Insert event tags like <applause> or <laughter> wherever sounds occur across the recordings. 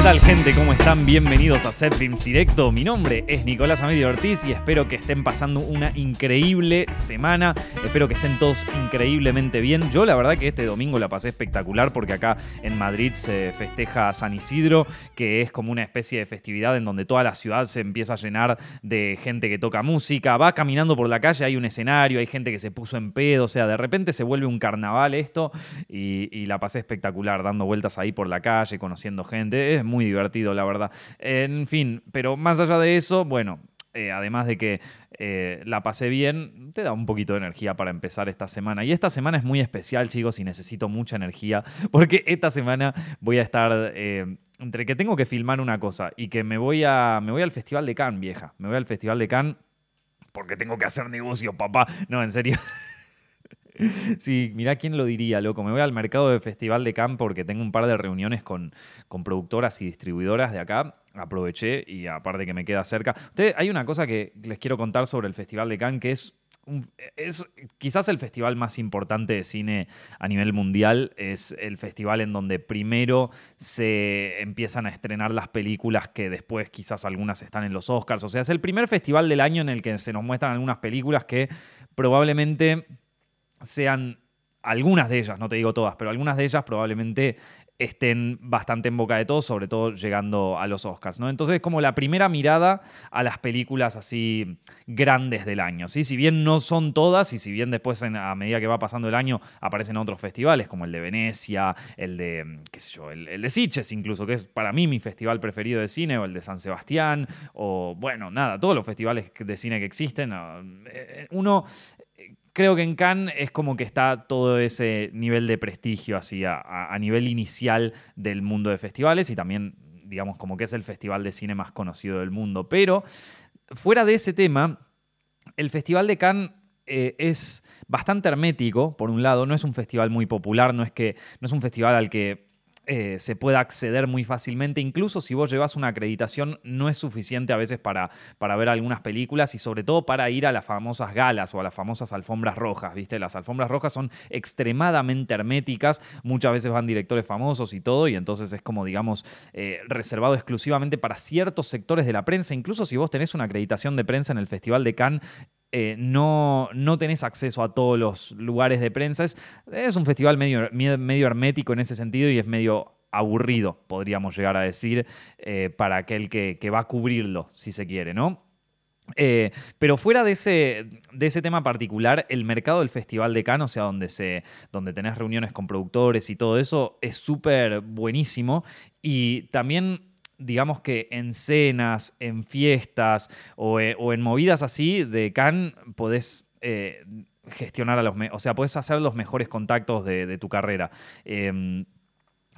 ¿Qué tal gente? ¿Cómo están? Bienvenidos a Set Films Directo. Mi nombre es Nicolás Amedio Ortiz y espero que estén pasando una increíble semana. Espero que estén todos increíblemente bien. Yo la verdad que este domingo la pasé espectacular porque acá en Madrid se festeja San Isidro, que es como una especie de festividad en donde toda la ciudad se empieza a llenar de gente que toca música. Va caminando por la calle, hay un escenario, hay gente que se puso en pedo, o sea, de repente se vuelve un carnaval esto y, y la pasé espectacular dando vueltas ahí por la calle, conociendo gente. Es muy divertido, la verdad. En fin, pero más allá de eso, bueno, eh, además de que eh, la pasé bien, te da un poquito de energía para empezar esta semana. Y esta semana es muy especial, chicos, y necesito mucha energía, <laughs> porque esta semana voy a estar... Eh, entre que tengo que filmar una cosa y que me voy, a, me voy al Festival de Cannes, vieja. Me voy al Festival de Cannes porque tengo que hacer negocio, papá. No, en serio. <laughs> <laughs> Sí, mirá quién lo diría, loco. Me voy al mercado de Festival de Cannes porque tengo un par de reuniones con, con productoras y distribuidoras de acá. Aproveché y aparte que me queda cerca. Ustedes, hay una cosa que les quiero contar sobre el Festival de Cannes que es es quizás el festival más importante de cine a nivel mundial. Es el festival en donde primero se empiezan a estrenar las películas que después quizás algunas están en los Oscars. O sea, es el primer festival del año en el que se nos muestran algunas películas que probablemente sean algunas de ellas, no te digo todas, pero algunas de ellas probablemente estén bastante en boca de todos, sobre todo llegando a los Oscars, ¿no? Entonces es como la primera mirada a las películas así grandes del año, ¿sí? Si bien no son todas y si bien después a medida que va pasando el año aparecen otros festivales como el de Venecia, el de, qué sé yo, el, de Sitges incluso, que es para mí mi festival preferido de cine, o el de San Sebastián, o bueno, nada, todos los festivales de cine que existen, eh, uno creo que en Cannes es como que está todo ese nivel de prestigio así a, nivel inicial del mundo de festivales y también digamos como que es el festival de cine más conocido del mundo. Pero fuera de ese tema, el Festival de Cannes eh, es bastante hermético, por un lado, no es un festival muy popular, no es, que, no es un festival al que eh, se pueda acceder muy fácilmente. Incluso si vos llevas una acreditación, no es suficiente a veces para, para ver algunas películas y sobre todo para ir a las famosas galas o a las famosas alfombras rojas. ¿viste? Las alfombras rojas son extremadamente herméticas, muchas veces van directores famosos y todo, y entonces es como, digamos, eh, reservado exclusivamente para ciertos sectores de la prensa. Incluso si vos tenés una acreditación de prensa en el Festival de Cannes, eh, no, no tenés acceso a todos los lugares de prensa. Es, un festival medio, medio hermético en ese sentido y es medio aburrido, podríamos llegar a decir, eh, para aquel que, va a cubrirlo, si se quiere, ¿no? Eh, pero fuera de ese, de ese tema particular, el mercado del Festival de Cannes, o sea, donde, se, donde tenés reuniones con productores y todo eso, es súper buenísimo. Y también digamos que en cenas, en fiestas o, eh, en movidas así de can podés eh, gestionar a los... o sea, podés hacer los mejores contactos de, tu carrera. Em,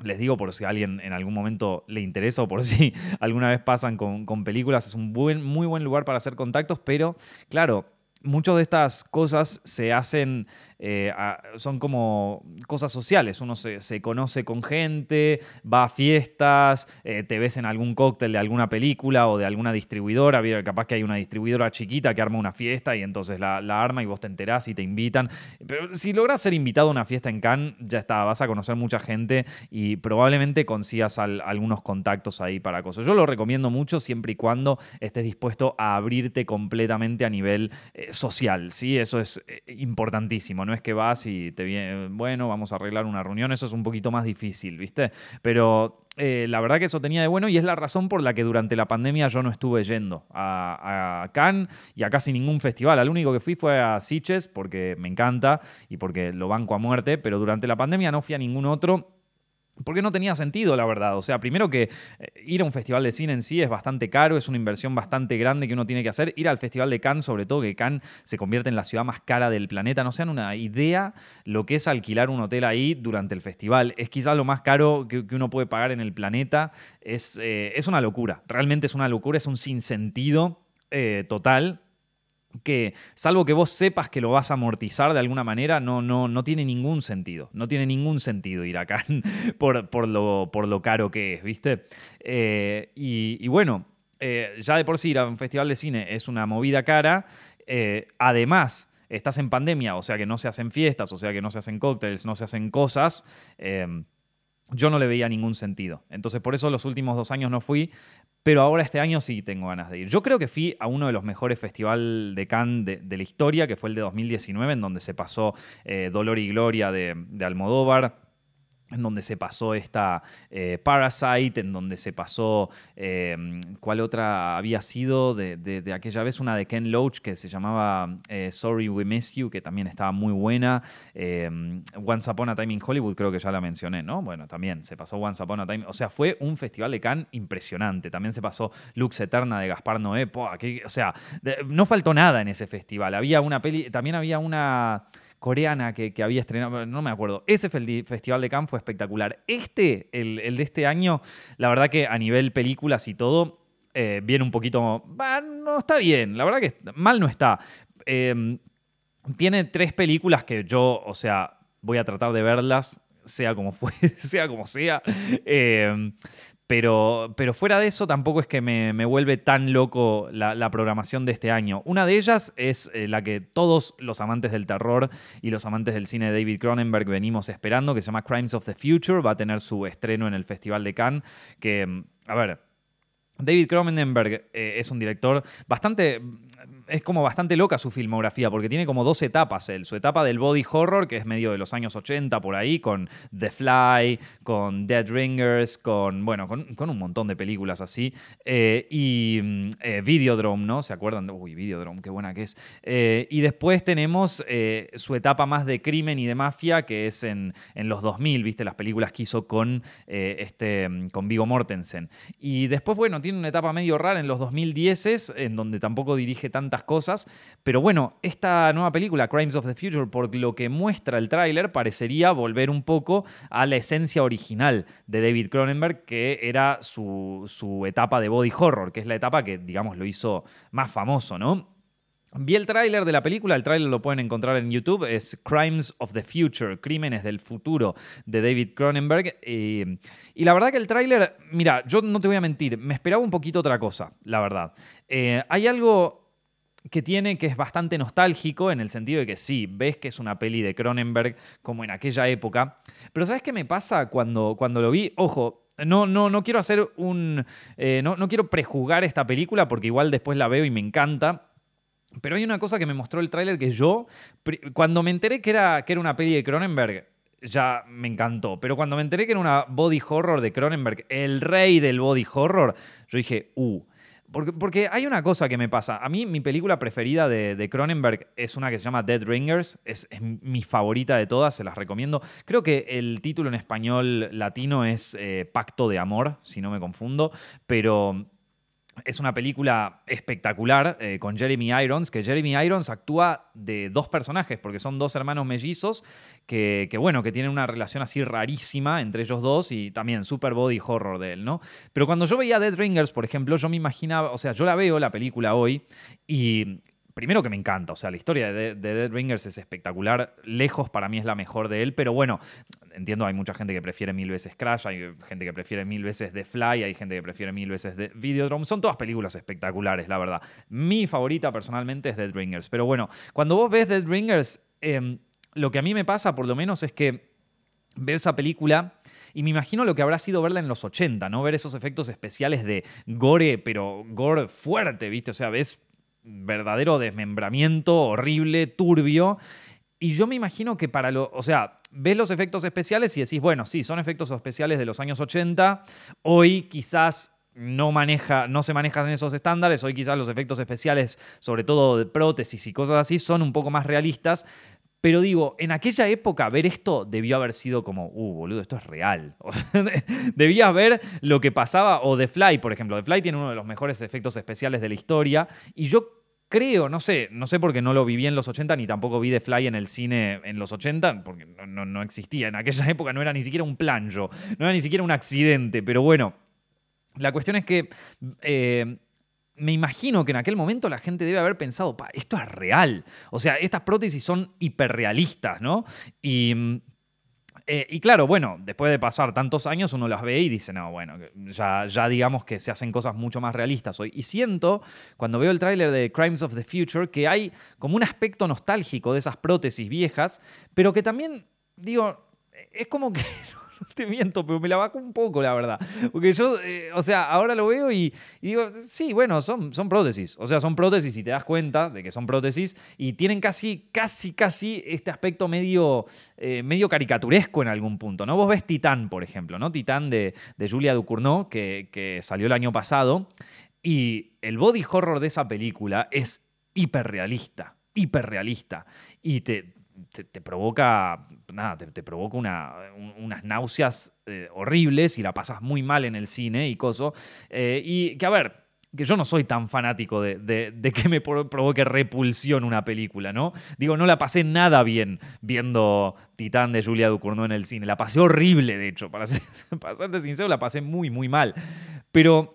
les digo por si a alguien en algún momento le interesa o por si <laughs> alguna vez pasan con, con películas, es un buen, muy buen lugar para hacer contactos, pero claro, muchas de estas cosas se hacen eh, son como cosas sociales. Uno se, conoce con gente, va a fiestas, eh, te ves en algún cóctel de alguna película o de alguna distribuidora. Capaz que hay una distribuidora chiquita que arma una fiesta y entonces la, arma y vos te enterás y te invitan. Pero si logras ser invitado a una fiesta en Cannes, ya está, vas a conocer mucha gente y probablemente consigas algunos contactos ahí para cosas. Yo lo recomiendo mucho siempre y cuando estés dispuesto a abrirte completamente a nivel eh, social. ¿sí? Eso es importantísimo. ¿no? Es que vas y te viene, bueno, vamos a arreglar una reunión, eso es un poquito más difícil, ¿viste? Pero eh, la verdad que eso tenía de bueno y es la razón por la que durante la pandemia yo no estuve yendo a, Cannes y a casi ningún festival. Al único que fui fue a Sitges porque me encanta y porque lo banco a muerte, pero durante la pandemia no fui a ningún otro porque no tenía sentido, la verdad. O sea, primero que eh, ir a un festival de cine en sí es bastante caro, es una inversión bastante grande que uno tiene que hacer. Ir al Festival de Cannes, sobre todo que Cannes se convierte en la ciudad más cara del planeta. No sean una idea lo que es alquilar un hotel ahí durante el festival. Es quizás lo más caro que, uno puede pagar en el planeta. Es, eh, es, una locura. Realmente es una locura, es un sinsentido eh, total que, salvo que vos sepas que lo vas a amortizar de alguna manera, no, no, no tiene ningún sentido. No tiene ningún sentido ir acá <laughs> por, por, lo, por lo caro que es, ¿viste? Eh, y, bueno, eh, ya de por sí ir a un festival de cine es una movida cara. Eh, además, estás en pandemia, o sea que no se hacen fiestas, o sea que no se hacen cócteles, no se hacen cosas yo no le veía ningún sentido. Entonces por eso los últimos dos años no fui, pero ahora este año sí tengo ganas de ir. Yo creo que fui a uno de los mejores festivales de Cannes de, la historia, que fue el de 2019, en donde se pasó eh, Dolor y Gloria de, de Almodóvar en donde se pasó esta eh, Parasite, en donde se pasó, eh, ¿cuál otra había sido de, aquella vez? Una de Ken Loach que se llamaba eh, Sorry We Miss You, que también estaba muy buena. Once Upon a Time in Hollywood, creo que ya la mencioné, ¿no? Bueno, también se pasó Once Upon a Time. O sea, fue un festival de Cannes impresionante. También se pasó Lux Eterna de Gaspar Noé. o sea, no faltó nada en ese festival. Había una peli, también había una coreana que, había estrenado, no me acuerdo. Ese Festival de Cannes fue espectacular. Este, el, de este año, la verdad que a nivel películas y todo, eh, viene un poquito... no está bien, la verdad que mal no está. Em, tiene tres películas que yo, o sea, voy a tratar de verlas, sea como fue, <laughs> sea como sea. Em, pero, pero fuera de eso, tampoco es que me, vuelve tan loco la, programación de este año. Una de ellas es eh, la que todos los amantes del terror y los amantes del cine de David Cronenberg venimos esperando, que se llama Crimes of the Future. Va a tener su estreno en el Festival de Cannes. Que, mm, a ver, David Cronenberg eh, es un director bastante es como bastante loca su filmografía, porque tiene como dos etapas él. Su etapa del body horror, que es medio de los años 80 por ahí, con The Fly, con Dead Ringers, con, bueno, con, un montón de películas así. Eh, y mm, eh, Videodrome, ¿no? ¿Se acuerdan? Uy, Videodrome, qué buena que es. Eh, y después tenemos su etapa más de crimen y de mafia, que es en, en los 2000, ¿viste? Las películas que hizo con, este, mm, con Vigo Mortensen. Y después, bueno, tiene una etapa medio rara en los 2010, en donde tampoco dirige tantas cosas. Pero bueno, esta nueva película, Crimes of the Future, por lo que muestra el tráiler, parecería volver un poco a la esencia original de David Cronenberg, que era su, su etapa de body horror, que es la etapa que, digamos, lo hizo más famoso, ¿no? Vi el tráiler de la película, el tráiler lo pueden encontrar en YouTube, es Crimes of the Future, Crímenes del Futuro de David Cronenberg. y la verdad que el tráiler, mira, yo no te voy a mentir, me esperaba un poquito otra cosa, la verdad. Eh, hay algo que tiene que es bastante nostálgico en el sentido de que sí, ves que es una peli de Cronenberg como en aquella época, pero ¿sabes qué me pasa cuando, cuando lo vi? Ojo, no, no, no quiero hacer un... Eh, no, no quiero prejuzgar esta película porque igual después la veo y me encanta. Pero hay una cosa que me mostró el tráiler que yo, cuando me enteré que era, que era una peli de Cronenberg, ya me encantó. Pero cuando me enteré que era una body horror de Cronenberg, el rey del body horror, yo dije, uh, porque, hay una cosa que me pasa. A mí, mi película preferida de, Cronenberg es una que se llama Dead Ringers. Es, mi favorita de todas, se las recomiendo. Creo que el título en español latino es eh, Pacto de Amor, si no me confundo. Pero es una película espectacular eh, con Jeremy Irons, que Jeremy Irons actúa de dos personajes, porque son dos hermanos mellizos que, bueno, que tienen una relación así rarísima entre ellos dos y también super body horror de él, ¿no? Pero cuando yo veía Dead Ringers, por ejemplo, yo me imaginaba, o sea, yo la veo, la película hoy, y primero que me encanta, o sea, la historia de, Dead Ringers es espectacular, lejos para mí es la mejor de él, pero bueno, entiendo, hay mucha gente que prefiere mil veces Crash, hay gente que prefiere mil veces The Fly, hay gente que prefiere mil veces The Videodrome, son todas películas espectaculares, la verdad. Mi favorita personalmente es Dead Ringers, pero bueno, cuando vos ves Dead Ringers, em, lo que a mí me pasa por lo menos es que veo esa película... Y me imagino lo que habrá sido verla en los 80, ¿no? Ver esos efectos especiales de gore, pero gore fuerte, ¿viste? O sea, ves verdadero desmembramiento horrible, turbio. Y yo me imagino que para lo. O sea, ves los efectos especiales y decís, bueno, sí, son efectos especiales de los años 80. Hoy quizás no, maneja, no se manejan esos estándares. Hoy quizás los efectos especiales, sobre todo de prótesis y cosas así, son un poco más realistas. Pero digo, en aquella época ver esto debió haber sido como, uh, boludo, esto es real. <laughs> Debías ver lo que pasaba, o The Fly, por ejemplo. The Fly tiene uno de los mejores efectos especiales de la historia. Y yo creo, no sé, no sé porque no lo viví en los 80 ni tampoco vi The Fly en el cine en los 80, porque no, existía. En aquella <laughs> época no era ni siquiera un plan yo, no era ni siquiera un accidente. Pero bueno, la cuestión es que. Eh, me imagino que en aquel momento la gente debe haber pensado, esto es real. O sea, estas prótesis son hiperrealistas, ¿no? Y, eh, y claro, bueno, después de pasar tantos años uno las ve y dice, no, bueno, ya, ya digamos que se hacen cosas mucho más realistas hoy. Y siento, cuando veo el tráiler de Crimes of the Future, que hay como un aspecto nostálgico de esas prótesis viejas, pero que también, digo, es como que <laughs> <laughs> te miento, pero me la bajo un poco, la verdad. Porque yo, eh, o sea, ahora lo veo y, digo, sí, bueno, son, son prótesis. O sea, son prótesis y te das cuenta de que son prótesis y tienen casi, casi, casi este aspecto medio, eh, medio caricaturesco en algún punto, ¿no? Vos ves Titán, por ejemplo, ¿no? Titán de, de Julia Ducournau, que, que salió el año pasado. Y el body horror de esa película es hiperrealista, hiperrealista. Y te, te, provoca, nada, te, provoca una, unas náuseas eh, horribles y la pasas muy mal en el cine y coso. Eh, y que, a ver, que yo no soy tan fanático de, que me provoque repulsión una película, ¿no? Digo, no la pasé nada bien viendo Titán de Julia Ducournau en el cine. La pasé horrible, de hecho, para, <laughs> ser, sincero, la pasé muy, muy mal. Pero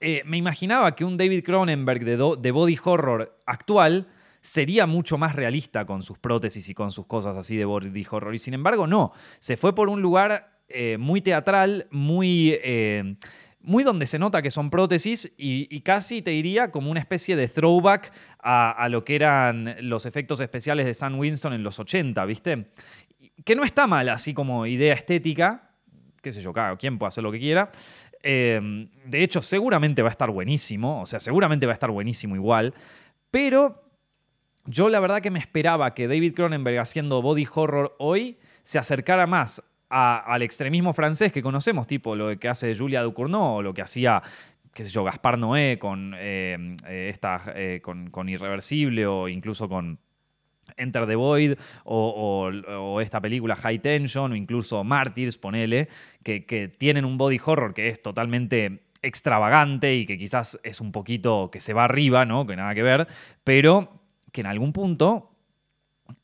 eh, me imaginaba que un David Cronenberg de body horror actual sería mucho más realista con sus prótesis y con sus cosas así de body horror. Y sin embargo, no. Se fue por un lugar eh, muy teatral, muy. Eh, muy donde se nota que son prótesis y, casi te diría como una especie de throwback a, lo que eran los efectos especiales de Sam Winston en los 80, ¿viste? Que no está mal así como idea estética, qué sé yo, claro, quién puede hacer lo que quiera. Eh, de hecho, seguramente va a estar buenísimo, o sea, seguramente va a estar buenísimo igual, pero yo la verdad que me esperaba que David Cronenberg haciendo body horror hoy se acercara más al extremismo francés que conocemos, tipo lo que hace Julia Ducournau o lo que hacía qué sé yo, Gaspar Noé con, eh, eh, eh, con, Irreversible o incluso con Enter the Void o, esta película High Tension o incluso Martyrs, ponele, que, que tienen un body horror que es totalmente extravagante y que quizás es un poquito que se va arriba, ¿no? Que nada que ver, pero que en algún punto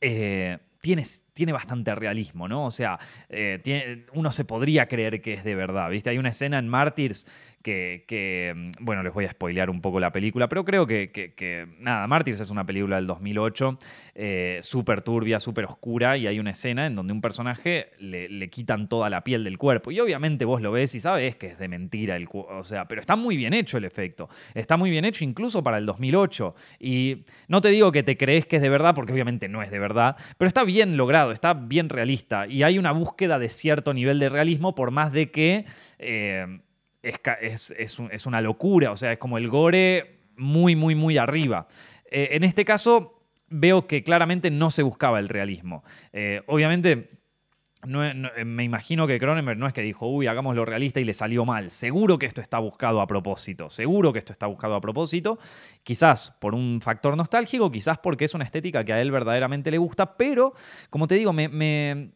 eh, tiene, tiene, bastante realismo, ¿no? O sea, eh, uno se podría creer que es de verdad, ¿viste? Hay una escena en Martyrs que, mm, bueno, les voy a spoilear un poco la película, pero creo que, nada, Martyrs es una película del 2008, eh, súper turbia, súper oscura, y hay una escena en donde un personaje le, quitan toda la piel del cuerpo, y obviamente vos lo ves y sabes que es de mentira, el, o sea, pero está muy bien hecho el efecto, está muy bien hecho incluso para el 2008, y no te digo que te crees que es de verdad, porque obviamente no es de verdad, pero está bien logrado, está bien realista, y hay una búsqueda de cierto nivel de realismo, por más de que... Eh, es, una locura, o sea, es como el gore muy, muy, muy arriba. Eh, en este caso, veo que claramente no se buscaba el realismo. Eh, obviamente, eh, me imagino que Cronenberg no es que dijo, uy, hagámoslo realista y le salió mal. Seguro que esto está buscado a propósito. Seguro que esto está buscado a propósito. Quizás por un factor nostálgico, quizás porque es una estética que a él verdaderamente le gusta, pero, como te digo, me,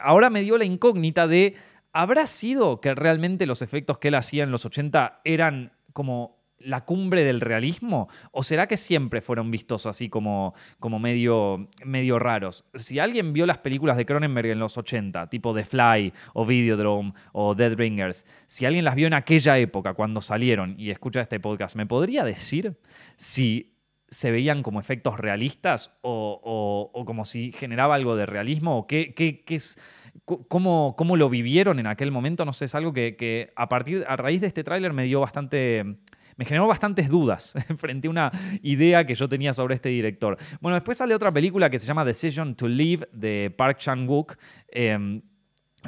ahora me dio la incógnita de ¿Habrá sido que realmente los efectos que él hacía en los 80 eran como la cumbre del realismo? ¿O será que siempre fueron vistos así como, como medio, medio raros? Si alguien vio las películas de Cronenberg en los 80, tipo The Fly o Videodrome o Dead Ringers, si alguien las vio en aquella época cuando salieron y escucha este podcast, ¿me podría decir si se veían como efectos realistas o, como si generaba algo de realismo? ¿O qué, qué, qué es cómo, cómo, lo vivieron en aquel momento, no sé, es algo que, a, partir, a raíz de este tráiler me dio bastante... Me generó bastantes dudas <laughs> frente a una idea que yo tenía sobre este director. Bueno, después sale otra película que se llama Decision to Live de Park Chan-wook em,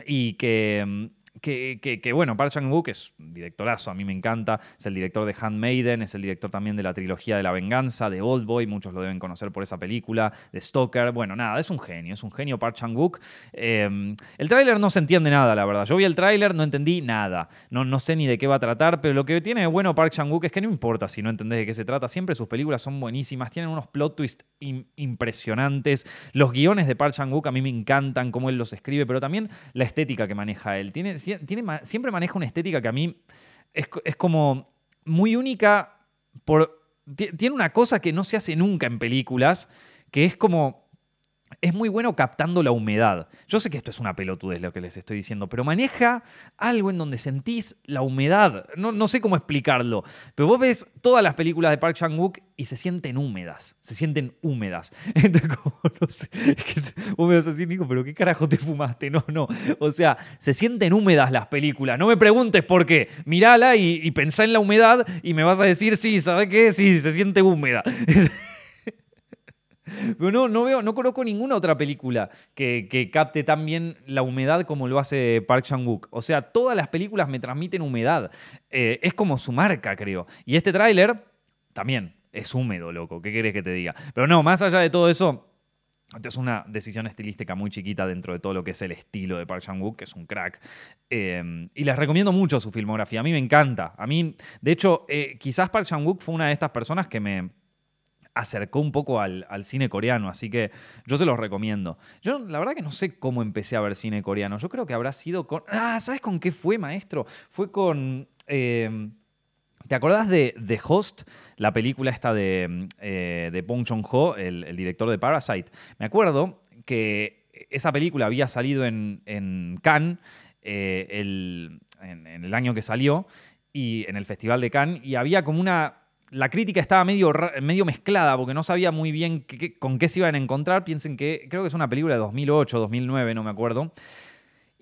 y que que, bueno, Park Chan-wook es un directorazo, a mí me encanta, es el director de Handmaiden, es el director también de la trilogía de la venganza, de Old Boy, muchos lo deben conocer por esa película, de Stoker, bueno, nada, es un genio, es un genio Park Chan-wook. Em, el tráiler no se entiende nada, la verdad, yo vi el tráiler, no entendí nada, no, no sé ni de qué va a tratar, pero lo que tiene de bueno Park Chan-wook es que no importa si no entendés de qué se trata, siempre sus películas son buenísimas, tienen unos plot twists impresionantes, los guiones de Park Chan-wook a mí me encantan, cómo él los escribe, pero también la estética que maneja él, tiene siempre maneja una estética que a mí es, como muy única. Por, tiene una cosa que no se hace nunca en películas, que es como es muy bueno captando la humedad. Yo sé que esto es una pelotudez lo que les estoy diciendo, pero maneja algo en donde sentís la humedad. No, no sé cómo explicarlo, pero vos ves todas las películas de Park Chan-wook y se sienten húmedas, se sienten húmedas. <laughs> Entonces, como, no sé, vos me vas a decir, Nico, pero ¿qué carajo te fumaste? No, no. O sea, se sienten húmedas las películas. No me preguntes por qué. Mirala y, y pensá en la humedad y me vas a decir, sí, ¿sabes qué? Sí, se siente húmeda. <laughs> <laughs> Pero no, no veo, no conozco ninguna otra película que, capte tan bien la humedad como lo hace Park Chan-wook. O sea, todas las películas me transmiten humedad. Eh, es como su marca, creo. Y este tráiler también es húmedo, loco. ¿Qué querés que te diga? Pero no, más allá de todo eso, es una decisión estilística muy chiquita dentro de todo lo que es el estilo de Park Chan-wook, que es un crack. Eh, y les recomiendo mucho su filmografía. A mí me encanta. A mí, de hecho, eh, quizás Park Chan-wook fue una de estas personas que me acercó un poco al, cine coreano, así que yo se los recomiendo. Yo la verdad que no sé cómo empecé a ver cine coreano. Yo creo que habrá sido con... Ah, ¿sabes con qué fue, maestro? Fue con... Eh, ¿Te acordás de The Host, la película esta de, eh, de Bong Joon-ho, el, director de Parasite? Me acuerdo que esa película había salido en, Cannes eh, en, el año que salió, y en el Festival de Cannes, y había como una... La crítica estaba medio, medio mezclada porque no sabía muy bien con qué se iban a encontrar. Piensen que creo que es una película de 2008, 2009, no me acuerdo.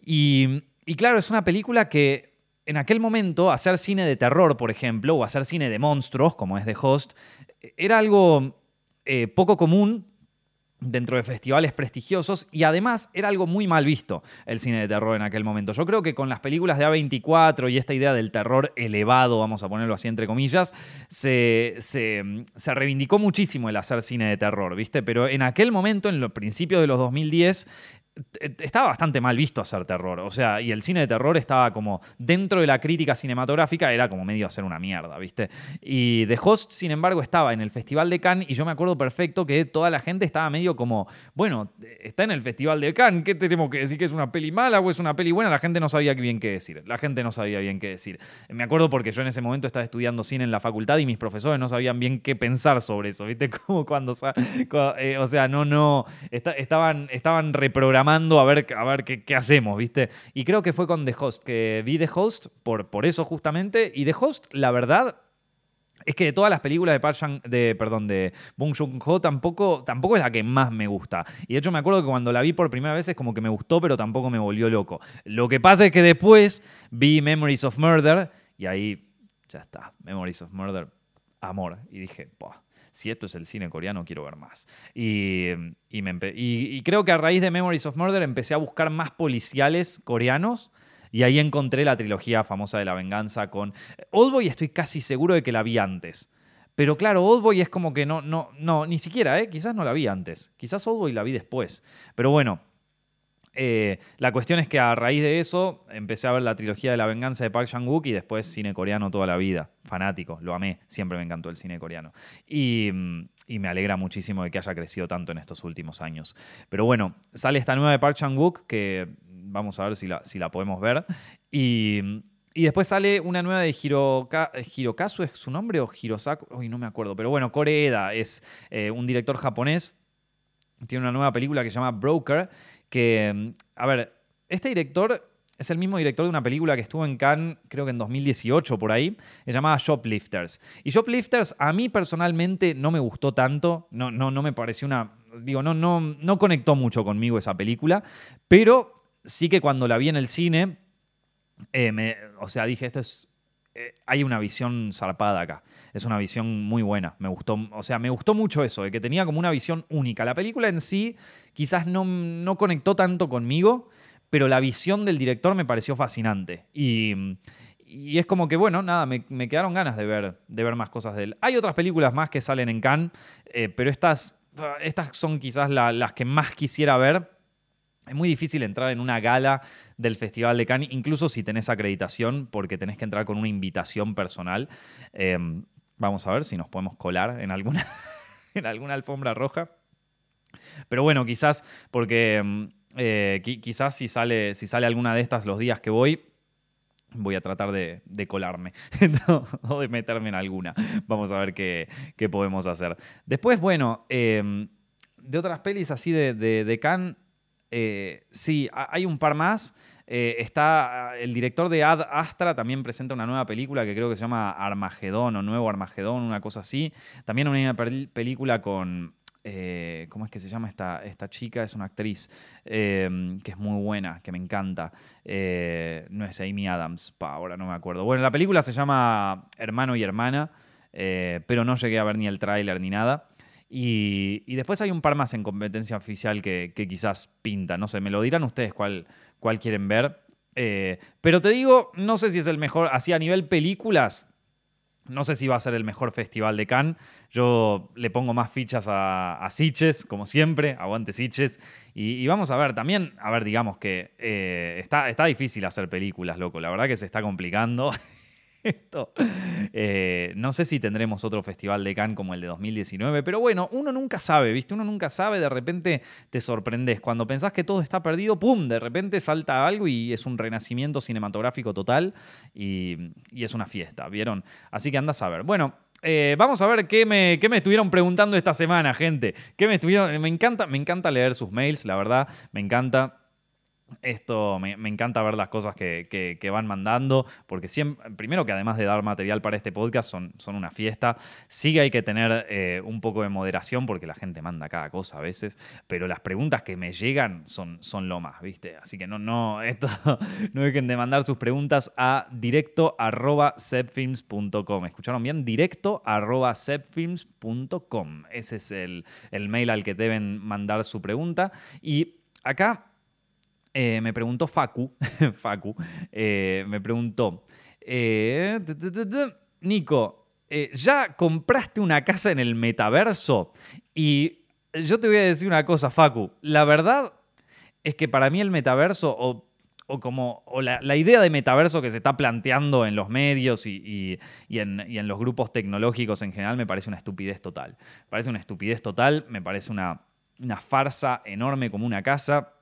y claro, es una película que en aquel momento hacer cine de terror, por ejemplo, o hacer cine de monstruos, como es The Host, era algo eh, poco común dentro de festivales prestigiosos y además era algo muy mal visto el cine de terror en aquel momento. Yo creo que con las películas de A24 y esta idea del terror elevado, vamos a ponerlo así entre comillas, se, se, se reivindicó muchísimo el hacer cine de terror, ¿viste? Pero en aquel momento, en los principios de los 2010, estaba bastante mal visto hacer terror. O sea, y el cine de terror estaba como dentro de la crítica cinematográfica, era como medio hacer una mierda, ¿viste? Y The Host, sin embargo, estaba en el Festival de Cannes y yo me acuerdo perfecto que toda la gente estaba medio como, bueno, está en el Festival de Cannes, ¿qué tenemos que decir? ¿Que es una peli mala o es una peli buena? La gente no sabía bien qué decir. La gente no sabía bien qué decir. Me acuerdo porque yo en ese momento estaba estudiando cine en la facultad y mis profesores no sabían bien qué pensar sobre eso, ¿viste? <laughs> Como cuando, eh, o sea, no, no, estaban, estaban reprogramados a ver, a ver qué, hacemos, ¿viste? Y creo que fue con The Host, que vi The Host por, por eso justamente. Y The Host, la verdad, es que de todas las películas de Park de, perdón, de Bong Joon-ho tampoco, tampoco es la que más me gusta. Y de hecho me acuerdo que cuando la vi por primera vez es como que me gustó, pero tampoco me volvió loco. Lo que pasa es que después vi Memories of Murder y ahí ya está, Memories of Murder, amor. Y dije, si esto es el cine coreano, quiero ver más. Y, y, creo que a raíz de Memories of Murder empecé a buscar más policiales coreanos. Y ahí encontré la trilogía famosa de la venganza con Oldboy. Estoy casi seguro de que la vi antes. Pero claro, Oldboy es como que no, no, no, ni siquiera, ¿eh? Quizás no la vi antes. Quizás Oldboy la vi después. Pero bueno, eh, la cuestión es que a raíz de eso empecé a ver la trilogía de la venganza de Park Chan-wook y después cine coreano toda la vida. Fanático, lo amé, siempre me encantó el cine coreano. Y, me alegra muchísimo de que haya crecido tanto en estos últimos años. Pero bueno, sale esta nueva de Park Chan-wook que vamos a ver si la, si la podemos ver. Y, después sale una nueva de Hirokazu, ¿es su nombre? O Hirosaku, hoy no me acuerdo. Pero bueno, Koreeda es eh, un director japonés. Tiene una nueva película que se llama Broker que, a ver, este director es el mismo director de una película que estuvo en Cannes, creo que en 2018 por ahí, se llamaba Shoplifters. Y Shoplifters a mí personalmente no me gustó tanto, no, no, no me pareció una, digo, no, no, no conectó mucho conmigo esa película, pero sí que cuando la vi en el cine, eh, o sea, dije, esto es, eh, hay una visión zarpada acá. Es una visión muy buena. Me gustó, o sea, me gustó mucho eso, de que tenía como una visión única. La película en sí quizás no, no conectó tanto conmigo, pero la visión del director me pareció fascinante. Y, es como que, bueno, nada, me, quedaron ganas de ver, de ver más cosas de él. Hay otras películas más que salen en Cannes, eh, pero estas, estas son quizás las que más quisiera ver. Es muy difícil entrar en una gala del Festival de Cannes, incluso si tenés acreditación, porque tenés que entrar con una invitación personal. Em, vamos a ver si nos podemos colar en alguna, <laughs> en alguna alfombra roja. Pero bueno, quizás porque mm, eh, quizás si sale, si sale alguna de estas los días que voy, voy a tratar de, colarme <laughs> o de meterme en alguna. Vamos a ver qué, podemos hacer. Después, bueno, em, de otras pelis así de, de, de eh, sí, hay un par más. Eh, está el director de Ad Astra, también presenta una nueva película que creo que se llama Armagedón o Nuevo Armagedón, una cosa así. También una película con eh, ¿Cómo es que se llama esta, esta chica? Es una actriz em, que es muy buena, que me encanta. Eh, no es Amy Adams, ahora no me acuerdo. Bueno, la película se llama Hermano y Hermana, eh, pero no llegué a ver ni el tráiler ni nada. Y, después hay un par más en competencia oficial que, quizás pinta. No sé, me lo dirán ustedes cuál, cuál quieren ver. Pero te digo, no sé si es el mejor, así a nivel películas, no sé si va a ser el mejor festival de Cannes. Yo le pongo más fichas a, a Siches, como siempre, aguante Siches. Y, vamos a ver, también, a ver, digamos que eh, está, está difícil hacer películas, loco. La verdad que se está complicando. <laughs> esto. Eh, no sé si tendremos otro festival de Cannes como el de 2019, pero bueno, uno nunca sabe, ¿viste? Uno nunca sabe, de repente te sorprendes. Cuando pensás que todo está perdido, ¡pum! De repente salta algo y es un renacimiento cinematográfico total y, es una fiesta, ¿vieron? Así que andas a ver. Bueno, eh, vamos a ver qué me, me, estuvieron preguntando esta semana, gente. ¿Qué me estuvieron? Me encanta, me encanta leer sus mails, la verdad. Me encanta. Esto me, encanta ver las cosas que, van mandando, porque siempre, primero que además de dar material para este podcast son, una fiesta, sí que hay que tener eh, un poco de moderación porque la gente manda cada cosa a veces, pero las preguntas que me llegan son, lo más, ¿viste? Así que no, no, <laughs> no dejen de mandar sus preguntas a directo arroba ¿Escucharon bien? Directo arroba Ese es el mail al que deben mandar su pregunta. Y acá eh, me preguntó Facu, <laughs> Facu, eh, me preguntó, eh, Nico, ¿ya compraste una casa en el metaverso? Y yo te voy a decir una cosa, Facu, la verdad es que para mí el metaverso, o, como la, idea de metaverso que se está planteando en los medios y, en, los grupos tecnológicos en general, me parece una estupidez total. Me parece una estupidez total, me parece una, una farsa enorme como una casa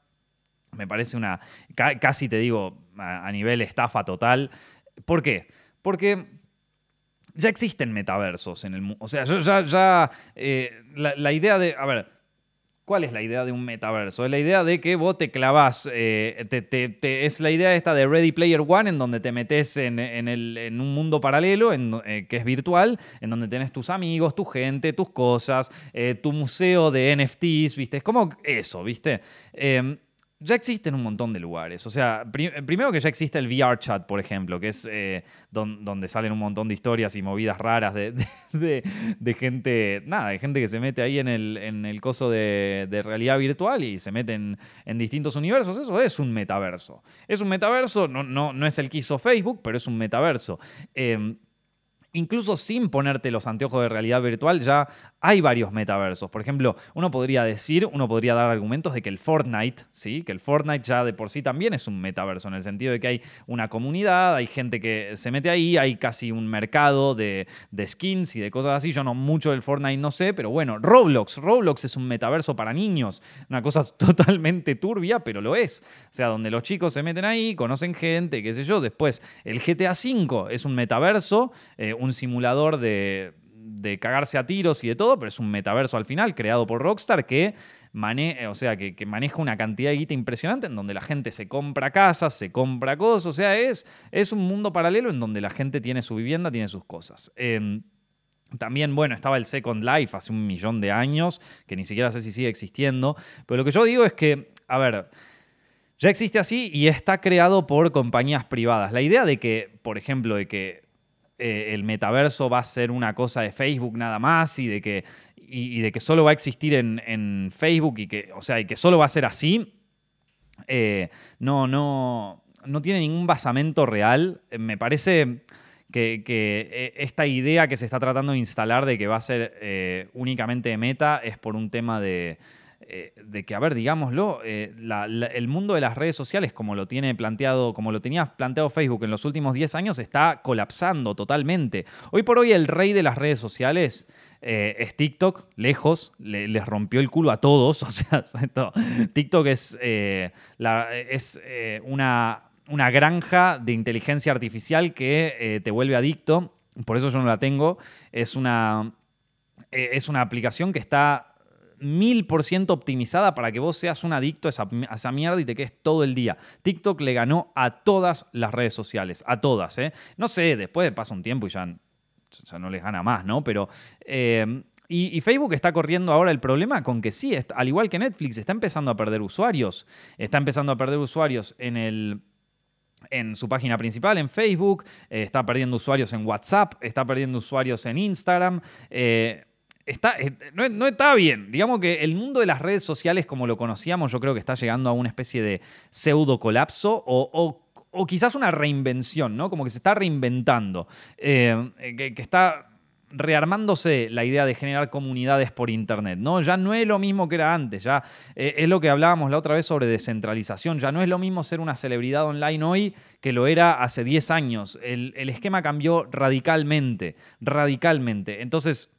me parece una, casi te digo, a, nivel estafa total. ¿Por qué? Porque ya existen metaversos en el mundo. O sea, ya, ya eh, la, idea de, a ver, ¿cuál es la idea de un metaverso? Es la idea de que vos te clavas, eh, es la idea esta de Ready Player One, en donde te metes en, un mundo paralelo eh, que es virtual, en donde tenés tus amigos, tu gente, tus cosas, tu museo de NFTs, ¿viste? Es como eso, ¿viste? Ya existen un montón de lugares. O sea, primero que ya existe el VR chat, por ejemplo, que es eh, donde salen un montón de historias y movidas raras de, gente, nada, de gente que se mete ahí en el, en el coso de, realidad virtual y se mete en, distintos universos. Eso es un metaverso. Es un metaverso, no, no, no es el que hizo Facebook, pero es un metaverso. Em, incluso sin ponerte los anteojos de realidad virtual, ya hay varios metaversos. Por ejemplo, uno podría decir, uno podría dar argumentos de que el Fortnite, ¿sí? Que el Fortnite ya de por sí también es un metaverso, en el sentido de que hay una comunidad, hay gente que se mete ahí, hay casi un mercado de, skins y de cosas así. Yo no mucho del Fortnite no sé, pero bueno, Roblox. Roblox es un metaverso para niños. Una cosa <laughs> totalmente turbia, pero lo es. O sea, donde los chicos se meten ahí, conocen gente, qué sé yo. Después, el GTA V es un metaverso, eh, un simulador de de cagarse a tiros y de todo, pero es un metaverso al final creado por Rockstar que, o sea, que, maneja una cantidad de guita impresionante en donde la gente se compra casas, se compra cosas, o sea, es, es un mundo paralelo en donde la gente tiene su vivienda, tiene sus cosas. Em, también, bueno, estaba el Second Life hace un millón de años, que ni siquiera sé si sigue existiendo, pero lo que yo digo es que, a ver, ya existe así y está creado por compañías privadas. La idea de que, por ejemplo, de que eh, el metaverso va a ser una cosa de Facebook nada más y de que, y, de que solo va a existir en, Facebook y que, o sea, y que solo va a ser así, eh, no, no, no tiene ningún basamento real. Eh, me parece que, esta idea que se está tratando de instalar de que va a ser únicamente meta es por un tema de eh, de que, a ver, digámoslo, eh, el mundo de las redes sociales, como lo tiene planteado, como lo tenía planteado Facebook en los últimos 10 años, está colapsando totalmente. Hoy por hoy el rey de las redes sociales eh, es TikTok, lejos, les rompió el culo a todos. <laughs> O sea, TikTok es, es una, una granja de inteligencia artificial que te vuelve adicto. Por eso yo no la tengo. Es una, es una aplicación que está mil por ciento optimizada para que vos seas un adicto a esa, mierda y te quedes todo el día. TikTok le ganó a todas las redes sociales, a todas. ¿eh? No sé, después pasa un tiempo y ya, no les gana más, ¿no? Pero... Eh, y, Facebook está corriendo ahora el problema con que sí, al igual que Netflix, está empezando a perder usuarios. Está empezando a perder usuarios en el, en su página principal, en Facebook, eh, está perdiendo usuarios en WhatsApp, está perdiendo usuarios en Instagram. Eh, eh, no, está bien. Digamos que el mundo de las redes sociales, como lo conocíamos, yo creo que está llegando a una especie de pseudo colapso o, quizás una reinvención, ¿no? Como que se está reinventando, eh, que, está rearmándose la idea de generar comunidades por Internet, ¿no? Ya no es lo mismo que era antes, ya eh, es lo que hablábamos la otra vez sobre descentralización, ya no es lo mismo ser una celebridad online hoy que lo era hace 10 años. El, esquema cambió radicalmente, radicalmente. Entonces,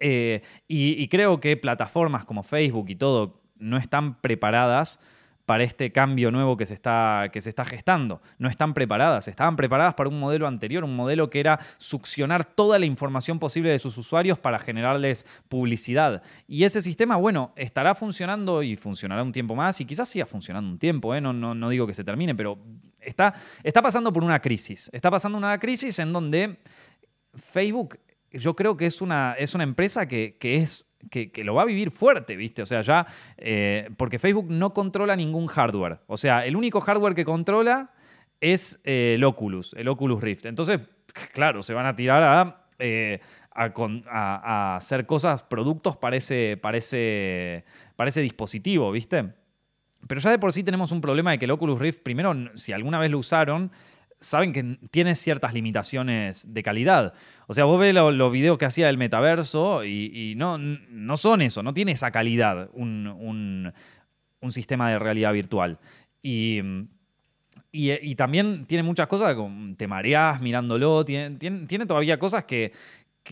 eh, y creo que plataformas como Facebook y todo no están preparadas para este cambio nuevo que se, está, que se está gestando. No están preparadas, estaban preparadas para un modelo anterior, un modelo que era succionar toda la información posible de sus usuarios para generarles publicidad. Y ese sistema, bueno, estará funcionando y funcionará un tiempo más y quizás siga funcionando un tiempo, ¿eh? no, no, digo que se termine, pero está, está pasando por una crisis. Está pasando una crisis en donde Facebook yo creo que es una, es una empresa que, que es que, lo va a vivir fuerte, ¿viste? O sea, ya, eh, porque Facebook no controla ningún hardware. O sea, el único hardware que controla es eh, el Oculus, el Oculus Rift. Entonces, claro, se van a tirar a, eh, a, hacer cosas, productos para ese, para, para ese dispositivo, ¿viste? Pero ya de por sí tenemos un problema de que el Oculus Rift, primero, si alguna vez lo usaron, saben que tiene ciertas limitaciones de calidad. O sea, vos ves los videos que hacía el metaverso y, no, no, son eso, no tiene esa calidad un, sistema de realidad virtual. Y, y, también tiene muchas cosas, te mareás mirándolo, tiene, tiene todavía cosas que,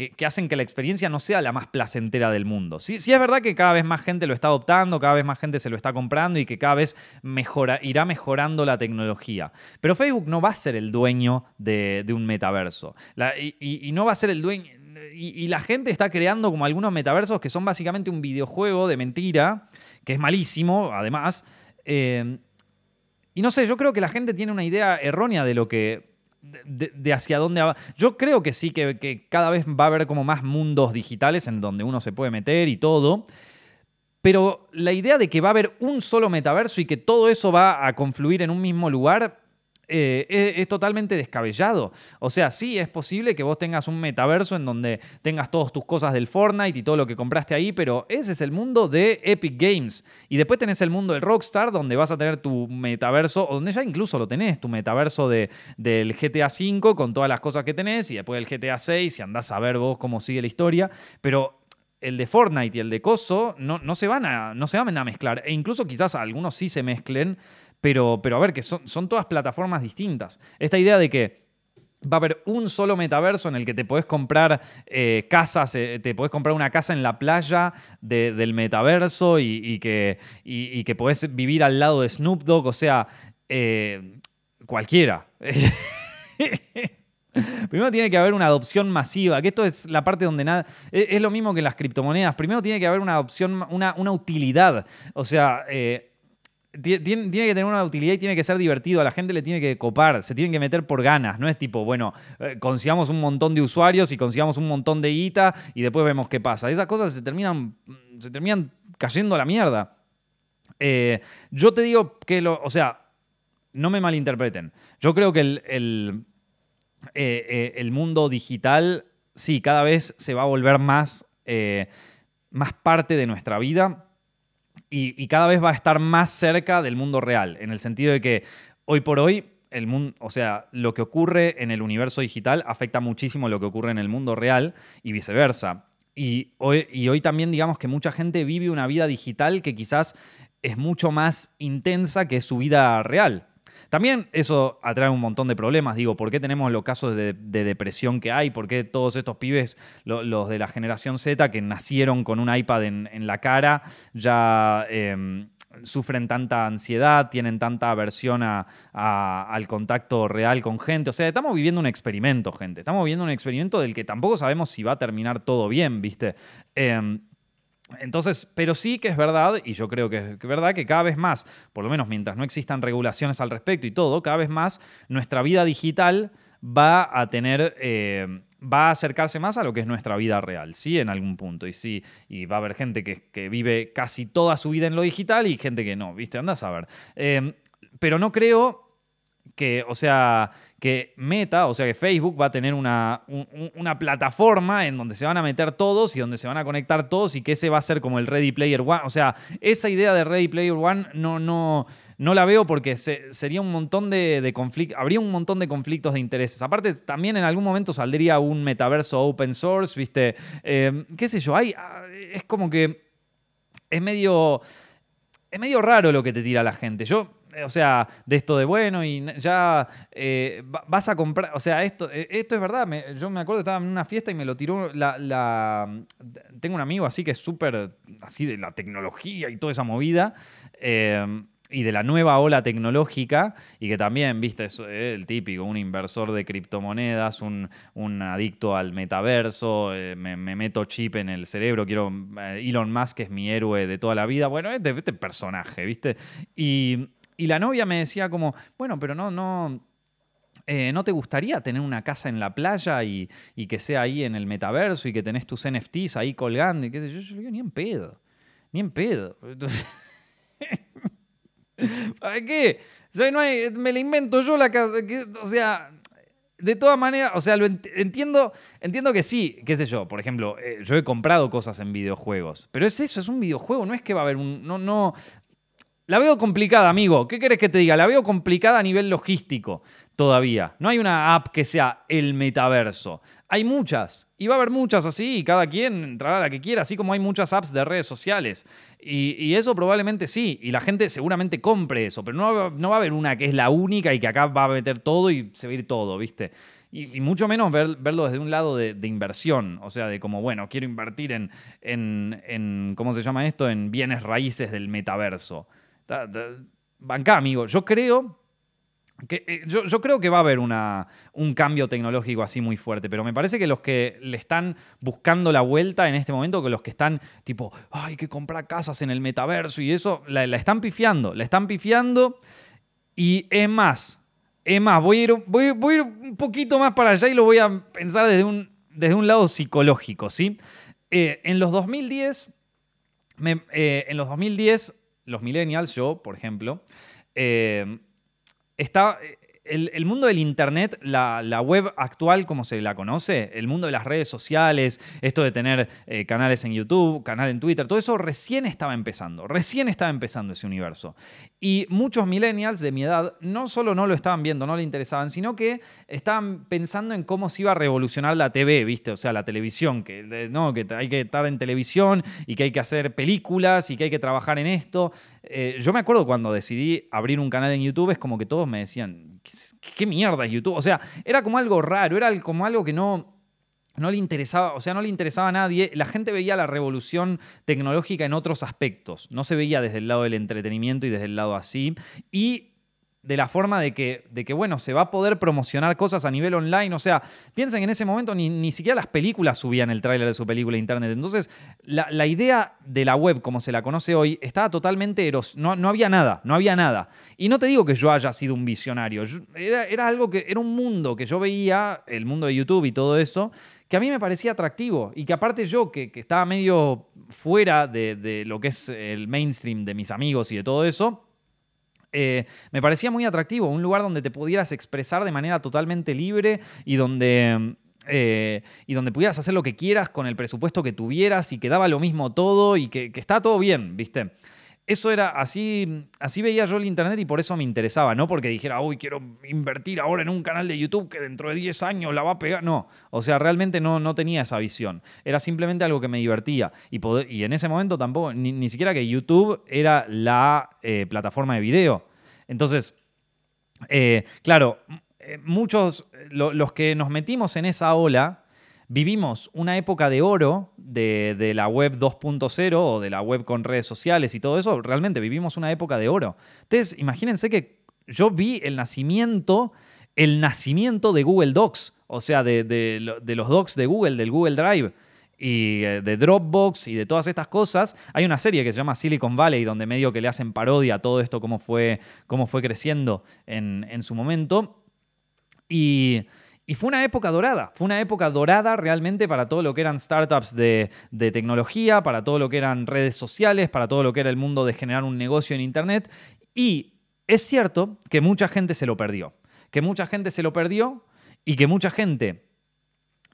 que, hacen que la experiencia no sea la más placentera del mundo. Sí, sí es verdad que cada vez más gente lo está adoptando, cada vez más gente se lo está comprando y que cada vez mejora, irá mejorando la tecnología. Pero Facebook no va a ser el dueño de, un metaverso. y, no va a ser el dueño... Y, la gente está creando como algunos metaversos que son básicamente un videojuego de mentira, que es malísimo, además. Eh, y no sé, yo creo que la gente tiene una idea errónea de lo que de, hacia dónde va. Yo creo que sí, que, cada vez va a haber como más mundos digitales en donde uno se puede meter y todo. Pero la idea de que va a haber un solo metaverso y que todo eso va a confluir en un mismo lugar, eh, es, totalmente descabellado. O sea, sí es posible que vos tengas un metaverso en donde tengas todas tus cosas del Fortnite y todo lo que compraste ahí, pero ese es el mundo de Epic Games. Y después tenés el mundo del Rockstar, donde vas a tener tu metaverso, o donde ya incluso lo tenés, tu metaverso de, del GTA V con todas las cosas que tenés, y después el GTA VI, y andás a ver vos cómo sigue la historia. Pero el de Fortnite y el de Coso no, no, se van a, no se van a mezclar. E incluso quizás algunos sí se mezclen pero, pero a ver, que son, son todas plataformas distintas. Esta idea de que va a haber un solo metaverso en el que te podés comprar eh, casas, eh, te podés comprar una casa en la playa del metaverso y, que, y, que podés vivir al lado de Snoop Dogg, o sea, eh, cualquiera. <laughs> Primero tiene que haber una adopción masiva, que esto es la parte donde nada. Es, lo mismo que las criptomonedas. Primero tiene que haber una adopción, una, una utilidad. O sea, tiene, que tener una utilidad y tiene que ser divertido. A la gente le tiene que copar, se tienen que meter por ganas. No es tipo, bueno, eh, consigamos un montón de usuarios y consigamos un montón de guita y después vemos qué pasa. Esas cosas se terminan, se terminan cayendo a la mierda. Eh, yo te digo que lo. O sea, no me malinterpreten. Yo creo que el, el, eh, el mundo digital, sí, cada vez se va a volver más, más parte de nuestra vida y, cada vez va a estar más cerca del mundo real, en el sentido de que hoy por hoy el mundo, o sea, lo que ocurre en el universo digital afecta muchísimo lo que ocurre en el mundo real y viceversa. Y hoy, y hoy también digamos que mucha gente vive una vida digital que quizás es mucho más intensa que su vida real. También eso atrae un montón de problemas. Digo, ¿por qué tenemos los casos de, depresión que hay? ¿Por qué todos estos pibes, los de la generación Z, que nacieron con un iPad en, la cara, ya... Em, sufren tanta ansiedad, tienen tanta aversión al contacto real con gente. O sea, estamos viviendo un experimento, gente. Estamos viviendo un experimento del que tampoco sabemos si va a terminar todo bien, ¿viste? Em, entonces, pero sí que es verdad, y yo creo que es verdad, que cada vez más, por lo menos mientras no existan regulaciones al respecto y todo, cada vez más nuestra vida digital va a tener, eh, va a acercarse más a lo que es nuestra vida real, sí, en algún punto. Y sí, y va a haber gente que, vive casi toda su vida en lo digital y gente que no, ¿viste? Andás a ver. Eh, pero no creo que, o sea, que Meta, o sea que Facebook va a tener una, una, plataforma en donde se van a meter todos y donde se van a conectar todos y que ese va a ser como el Ready Player One. O sea, esa idea de Ready Player One no, no, no la veo porque sería un montón de, conflictos, habría un montón de conflictos de intereses. Aparte, también en algún momento saldría un metaverso open source, ¿viste? Eh, ¿Qué sé yo? Hay, ah, es como que es medio, es medio raro lo que te tira la gente. Yo o sea, de esto de bueno y ya eh, vas a comprar, o sea, esto, eh, esto es verdad, yo me acuerdo, estaba en una fiesta y me lo tiró la... tengo un amigo así que es súper, así de la tecnología y toda esa movida. y de la nueva ola tecnológica, y que también, viste, es el típico, un inversor de criptomonedas, un, adicto al metaverso, me, meto chip en el cerebro, quiero, Elon Musk es mi héroe de toda la vida, bueno, este, este personaje, viste, y, y la novia me decía como, bueno, pero no, no, eh, ¿no te gustaría tener una casa en la playa y, que sea ahí en el metaverso y que tenés tus NFTs ahí colgando y qué sé yo? Yo digo, ni en pedo, ni en pedo. <laughs> ¿Para qué? me la invento yo la casa. o sea, de todas maneras, o sea, lo entiendo, entiendo que sí, qué sé yo, por ejemplo, eh, yo he comprado cosas en videojuegos, pero es eso, es un videojuego, no es que va a haber un, no, no, la veo complicada, amigo. ¿Qué querés que te diga? La veo complicada a nivel logístico todavía. No hay una app que sea el metaverso. Hay muchas. Y va a haber muchas así, y cada quien entrará a la que quiera, así como hay muchas apps de redes sociales. Y, eso probablemente sí. Y la gente seguramente compre eso. Pero no, va a haber una que es la única y que acá va a meter todo y se va a ir todo, ¿viste? Y, mucho menos verlo desde un lado de, inversión, o sea, de como, bueno, quiero invertir en, en, ¿cómo se llama esto? En bienes raíces del metaverso. Banca, amigo. Yo creo que, eh, yo, creo que va a haber una, un cambio tecnológico así muy fuerte, pero me parece que los que le están buscando la vuelta en este momento, que los que están tipo, hay que comprar casas en el metaverso y eso, la, están pifiando, la están pifiando. Y es más, es más, voy a, ir, voy a ir un poquito más para allá y lo voy a pensar desde un, desde un lado psicológico, ¿sí? Eh, en los 2010, eh, en los 2010 los millennials, yo, por ejemplo, eh, está, el, mundo del Internet, la, web actual como se la conoce, el mundo de las redes sociales, esto de tener eh, canales en YouTube, canal en Twitter, todo eso recién estaba empezando, recién estaba empezando ese universo. Y muchos millennials de mi edad no solo no lo estaban viendo, no le interesaban, sino que estaban pensando en cómo se iba a revolucionar la TV, ¿viste? O sea, la televisión, que, no, que hay que estar en televisión y que hay que hacer películas y que hay que trabajar en esto. Eh, yo me acuerdo cuando decidí abrir un canal en YouTube, es como que todos me decían, ¿qué, mierda es YouTube? O sea, era como algo raro, era como algo que no, no le interesaba, o sea, no le interesaba a nadie. La gente veía la revolución tecnológica en otros aspectos. No se veía desde el lado del entretenimiento y desde el lado así. Y de la forma de que, de que, bueno, se va a poder promocionar cosas a nivel online. O sea, piensen que en ese momento ni, ni siquiera las películas subían el tráiler de su película a internet. Entonces, la, idea de la web, como se la conoce hoy, estaba totalmente eros. No, no, había nada, no había nada. Y no te digo que yo haya sido un visionario. era, era algo que, era un mundo que yo veía, el mundo de YouTube y todo eso, que a mí me parecía atractivo y que aparte yo, que, estaba medio fuera de, de, lo que es el mainstream de mis amigos y de todo eso, eh, me parecía muy atractivo, un lugar donde te pudieras expresar de manera totalmente libre y donde, eh, y donde pudieras hacer lo que quieras con el presupuesto que tuvieras y que daba lo mismo todo y que, que está todo bien, ¿viste? Eso era así, así veía yo el internet y por eso me interesaba, no porque dijera, uy, quiero invertir ahora en un canal de YouTube que dentro de 10 años la va a pegar. No, o sea, realmente no, no tenía esa visión. Era simplemente algo que me divertía. Y, y en ese momento tampoco, ni, siquiera que YouTube era la eh, plataforma de video. Entonces, eh, claro, eh, muchos, los que nos metimos en esa ola, vivimos una época de oro de, la web 2.0 o de la web con redes sociales y todo eso, realmente vivimos una época de oro. Entonces, imagínense que yo vi el nacimiento, el nacimiento de Google Docs, o sea, de, los docs de Google, del Google Drive y eh, de Dropbox y de todas estas cosas. Hay una serie que se llama Silicon Valley, donde medio que le hacen parodia a todo esto, cómo fue, cómo fue creciendo en, en su momento. Y y fue una época dorada, fue una época dorada realmente para todo lo que eran startups de, tecnología, para todo lo que eran redes sociales, para todo lo que era el mundo de generar un negocio en Internet. Y es cierto que mucha gente se lo perdió. que mucha gente se lo perdió y que mucha gente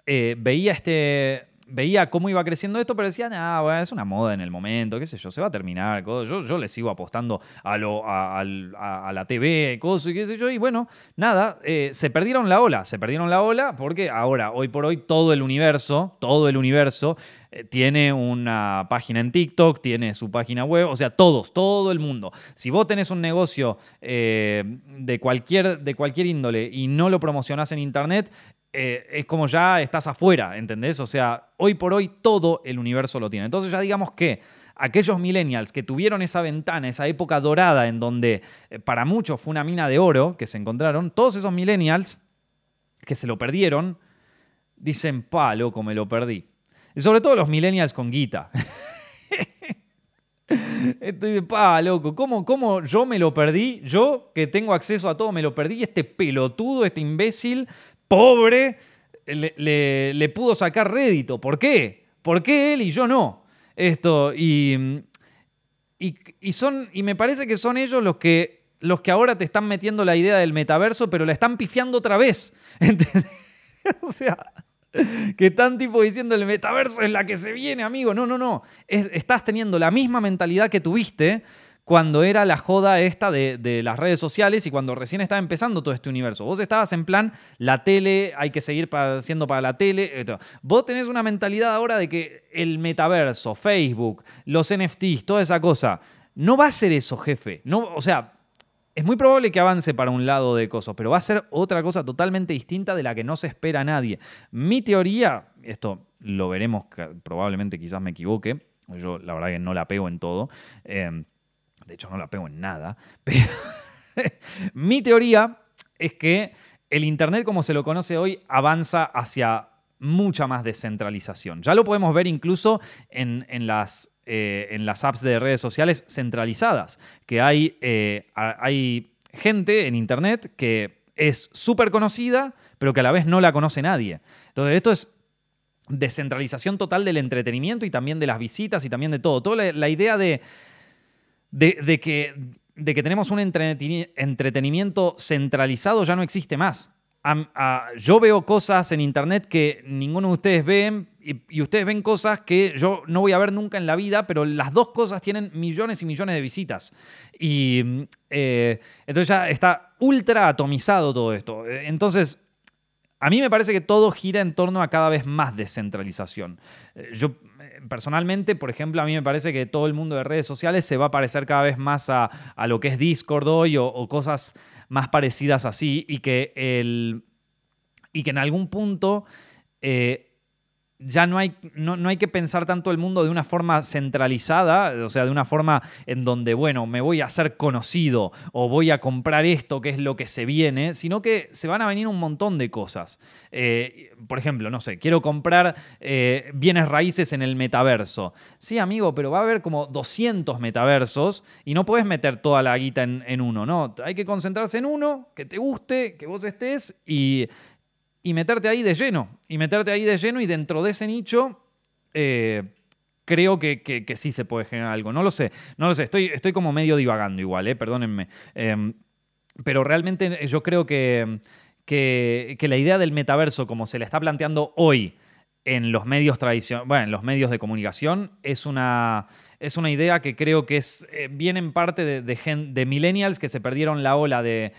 eh, veía este, veía cómo iba creciendo esto, pero decían, ah, bueno, es una moda en el momento, qué sé yo, se va a terminar. Yo, yo le sigo apostando a, lo, a, la TV, cosas y qué sé yo. Y bueno, nada, eh, se perdieron la ola, se perdieron la ola porque ahora, hoy por hoy, todo el universo, todo el universo eh, tiene una página en TikTok, tiene su página web, o sea, todos, todo el mundo. Si vos tenés un negocio eh, de, cualquier, de cualquier índole y no lo promocionás en Internet, eh, es como ya estás afuera, ¿entendés? O sea, hoy por hoy todo el universo lo tiene. Entonces ya digamos que aquellos millennials que tuvieron esa ventana, esa época dorada en donde eh, para muchos fue una mina de oro que se encontraron, todos esos millennials que se lo perdieron, dicen, pa, loco, me lo perdí. Y sobre todo los millennials con guita. <laughs> Estoy pa, loco, ¿Cómo, ¿cómo yo me lo perdí? Yo que tengo acceso a todo, me lo perdí. Este pelotudo, este imbécil, pobre le, pudo sacar rédito. ¿Por qué? ¿Por qué él y yo no? Esto, y, y, son, y me parece que son ellos los que, los que ahora te están metiendo la idea del metaverso, pero la están pifiando otra vez. <laughs> o sea, que están tipo diciendo el metaverso es la que se viene, amigo. No, no, no. estás teniendo la misma mentalidad que tuviste cuando era la joda esta de, las redes sociales y cuando recién estaba empezando todo este universo. Vos estabas en plan, la tele, hay que seguir haciendo para la tele. Vos tenés una mentalidad ahora de que el metaverso, Facebook, los NFTs, toda esa cosa, no va a ser eso, jefe. No, o sea, es muy probable que avance para un lado de cosas, pero va a ser otra cosa totalmente distinta de la que no se espera nadie. Mi teoría, esto lo veremos, probablemente quizás me equivoque, yo la verdad que no la pego en todo. Eh, de hecho no la pego en nada, <laughs> pero mi teoría es que el Internet como se lo conoce hoy avanza hacia mucha más descentralización. Ya lo podemos ver incluso en, las, eh, las apps de redes sociales centralizadas, que hay, eh, hay gente en Internet que es súper conocida, pero que a la vez no la conoce nadie. Entonces esto es descentralización total del entretenimiento y también de las visitas y también de todo. Toda la idea de de, que, de que tenemos un entretenimiento centralizado ya no existe más. yo veo cosas en internet que ninguno de ustedes ven y, ustedes ven cosas que yo no voy a ver nunca en la vida, pero las dos cosas tienen millones y millones de visitas. Y eh, entonces ya está ultra atomizado todo esto. Entonces, a mí me parece que todo gira en torno a cada vez más descentralización. Eh, yo personalmente, por ejemplo, a mí me parece que todo el mundo de redes sociales se va a parecer cada vez más a, lo que es Discord hoy o, cosas más parecidas así y que, el, y que en algún punto... Eh, ya no hay, no, hay que pensar tanto el mundo de una forma centralizada, o sea, de una forma en donde, bueno, me voy a hacer conocido o voy a comprar esto, que es lo que se viene, sino que se van a venir un montón de cosas. Eh, por ejemplo, no sé, quiero comprar eh, bienes raíces en el metaverso. Sí, amigo, pero va a haber como 200 metaversos y no puedes meter toda la guita en, en uno, ¿no? Hay que concentrarse en uno, que te guste, que vos estés y y meterte ahí de lleno. Y meterte ahí de lleno y dentro de ese nicho eh, creo que, sí se puede generar algo. No lo sé, no lo sé. Estoy, estoy como medio divagando igual, eh, perdónenme. Em, pero realmente yo creo que, que, la idea del metaverso, como se le está planteando hoy en los medios tradicionales, bueno, en los medios de comunicación, es una es una idea que creo que es, eh, viene en parte de, de, millennials que se perdieron la ola de,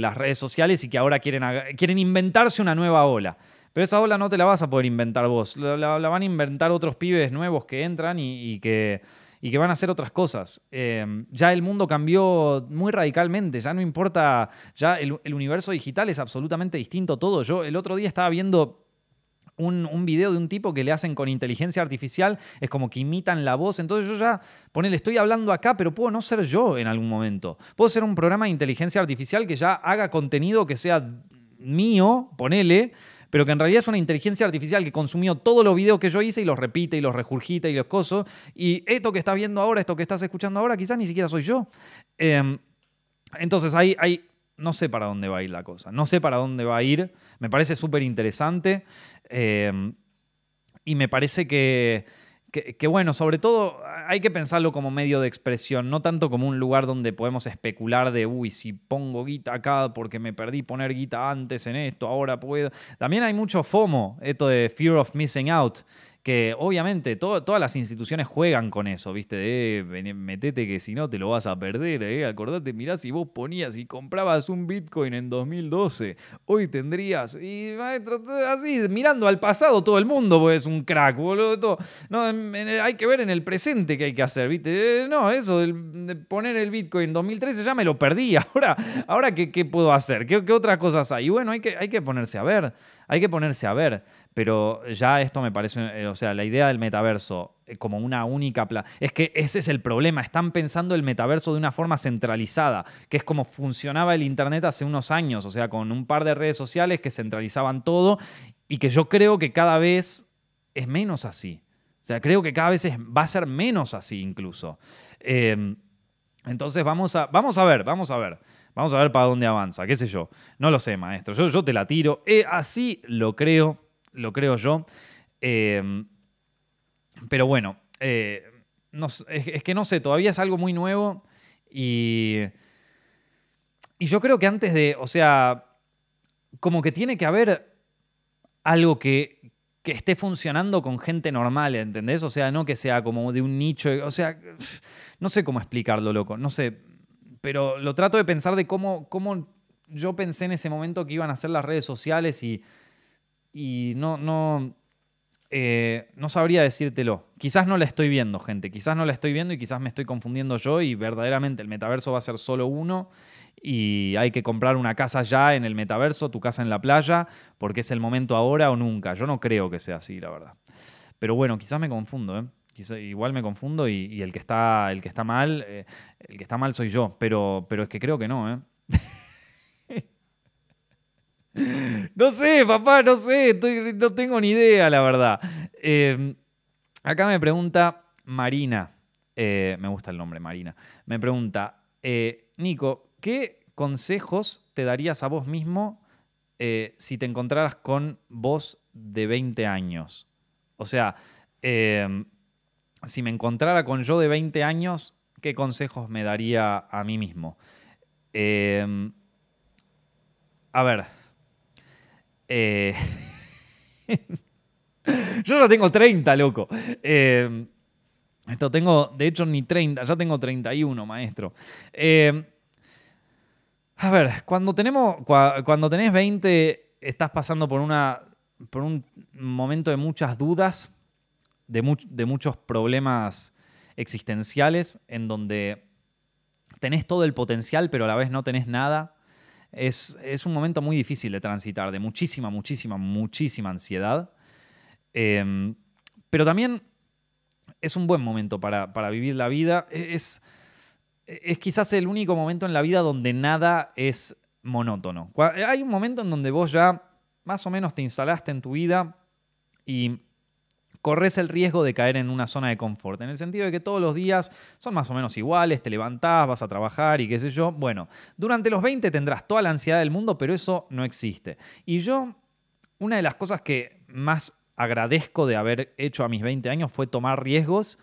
las redes sociales y que ahora quieren, quieren inventarse una nueva ola. Pero esa ola no te la vas a poder inventar vos, la, van a inventar otros pibes nuevos que entran y, que, y que van a hacer otras cosas. Em, ya el mundo cambió muy radicalmente, ya no importa, ya el, el universo digital es absolutamente distinto todo. Yo el otro día estaba viendo un, video de un tipo que le hacen con inteligencia artificial, es como que imitan la voz. Entonces yo ya, ponele, estoy hablando acá, pero puedo no ser yo en algún momento. Puedo ser un programa de inteligencia artificial que ya haga contenido que sea mío, ponele, pero que en realidad es una inteligencia artificial que consumió todos los videos que yo hice y los repite y los regurgita y los cosos. Y esto que estás viendo ahora, esto que estás escuchando ahora, quizás ni siquiera soy yo. Em, entonces hay, hay no sé para dónde va a ir la cosa. No sé para dónde va a ir. Me parece súper interesante. Em, y me parece que, que, bueno, sobre todo hay que pensarlo como medio de expresión, no tanto como un lugar donde podemos especular de, uy, si pongo guita acá porque me perdí poner guita antes en esto, ahora puedo. También hay mucho FOMO, esto de Fear of Missing Out que obviamente todas las instituciones juegan con eso, ¿viste? De metete que si no te lo vas a perder, ¿eh? Acordate, mirá, si vos ponías y comprabas un Bitcoin en 2012, hoy tendrías, y maestro, así, mirando al pasado todo el mundo, pues es un crack, boludo. No, hay que ver en el presente qué hay que hacer, ¿viste? Eh, no, eso de poner el Bitcoin en 2013 ya me lo perdí, <laughs> ahora, ahora ¿qué, qué puedo hacer? ¿Qué, ¿Qué, otras cosas hay? Y bueno, hay que, hay que ponerse a ver, hay que ponerse a ver pero ya esto me parece, eh, o sea, la idea del metaverso eh, como una única... es que ese es el problema, están pensando el metaverso de una forma centralizada, que es como funcionaba el Internet hace unos años, o sea, con un par de redes sociales que centralizaban todo y que yo creo que cada vez es menos así. O sea, creo que cada vez va a ser menos así incluso. Em, entonces vamos a, vamos a ver, vamos a ver. Vamos a ver para dónde avanza, qué sé yo. No lo sé, maestro. Yo, te la tiro. Eh, así lo creo lo creo yo. Em, pero bueno, eh, es, que no sé, todavía es algo muy nuevo y, y yo creo que antes de, o sea, como que tiene que haber algo que, que esté funcionando con gente normal, ¿entendés? O sea, no que sea como de un nicho, o sea, no sé cómo explicarlo, loco, no sé, pero lo trato de pensar de cómo, cómo yo pensé en ese momento que iban a ser las redes sociales y y no, no, eh, no sabría decírtelo. Quizás no la estoy viendo, gente. Quizás no la estoy viendo y quizás me estoy confundiendo yo y verdaderamente el metaverso va a ser solo uno y hay que comprar una casa ya en el metaverso, tu casa en la playa, porque es el momento ahora o nunca. Yo no creo que sea así, la verdad. Pero bueno, quizás me confundo, ¿eh? Igual me confundo y, el, que está, el que está mal, eh, el que está mal soy yo, pero, pero es que creo que no, ¿eh? <laughs> No sé, papá, no sé, no tengo ni idea, la verdad. Em, acá me pregunta Marina, eh, me gusta el nombre Marina, me pregunta, Nico, ¿qué consejos te darías a vos mismo si te encontraras con vos de 20 años? O sea, em, si me encontrara con yo de 20 años, ¿qué consejos me daría a mí mismo? Em, a ver, eh, <laughs> yo ya tengo 30, loco. Eh, esto tengo, de hecho, ni 30, ya tengo 31, maestro. Eh, a ver, cuando, tenemos, cuando tenés 20, estás pasando por, una, por un momento de muchas dudas, de, muchos problemas existenciales, en donde tenés todo el potencial, pero a la vez no tenés nada es, un momento muy difícil de transitar, de muchísima, muchísima, muchísima ansiedad. Em, pero también es un buen momento para, vivir la vida. E, es, es quizás el único momento en la vida donde nada es monótono. Hay un momento en donde vos ya más o menos te instalaste en tu vida y corres el riesgo de caer en una zona de confort, en el sentido de que todos los días son más o menos iguales, te levantás, vas a trabajar y qué sé yo. Bueno, durante los 20 tendrás toda la ansiedad del mundo, pero eso no existe. Y yo, una de las cosas que más agradezco de haber hecho a mis 20 años fue tomar riesgos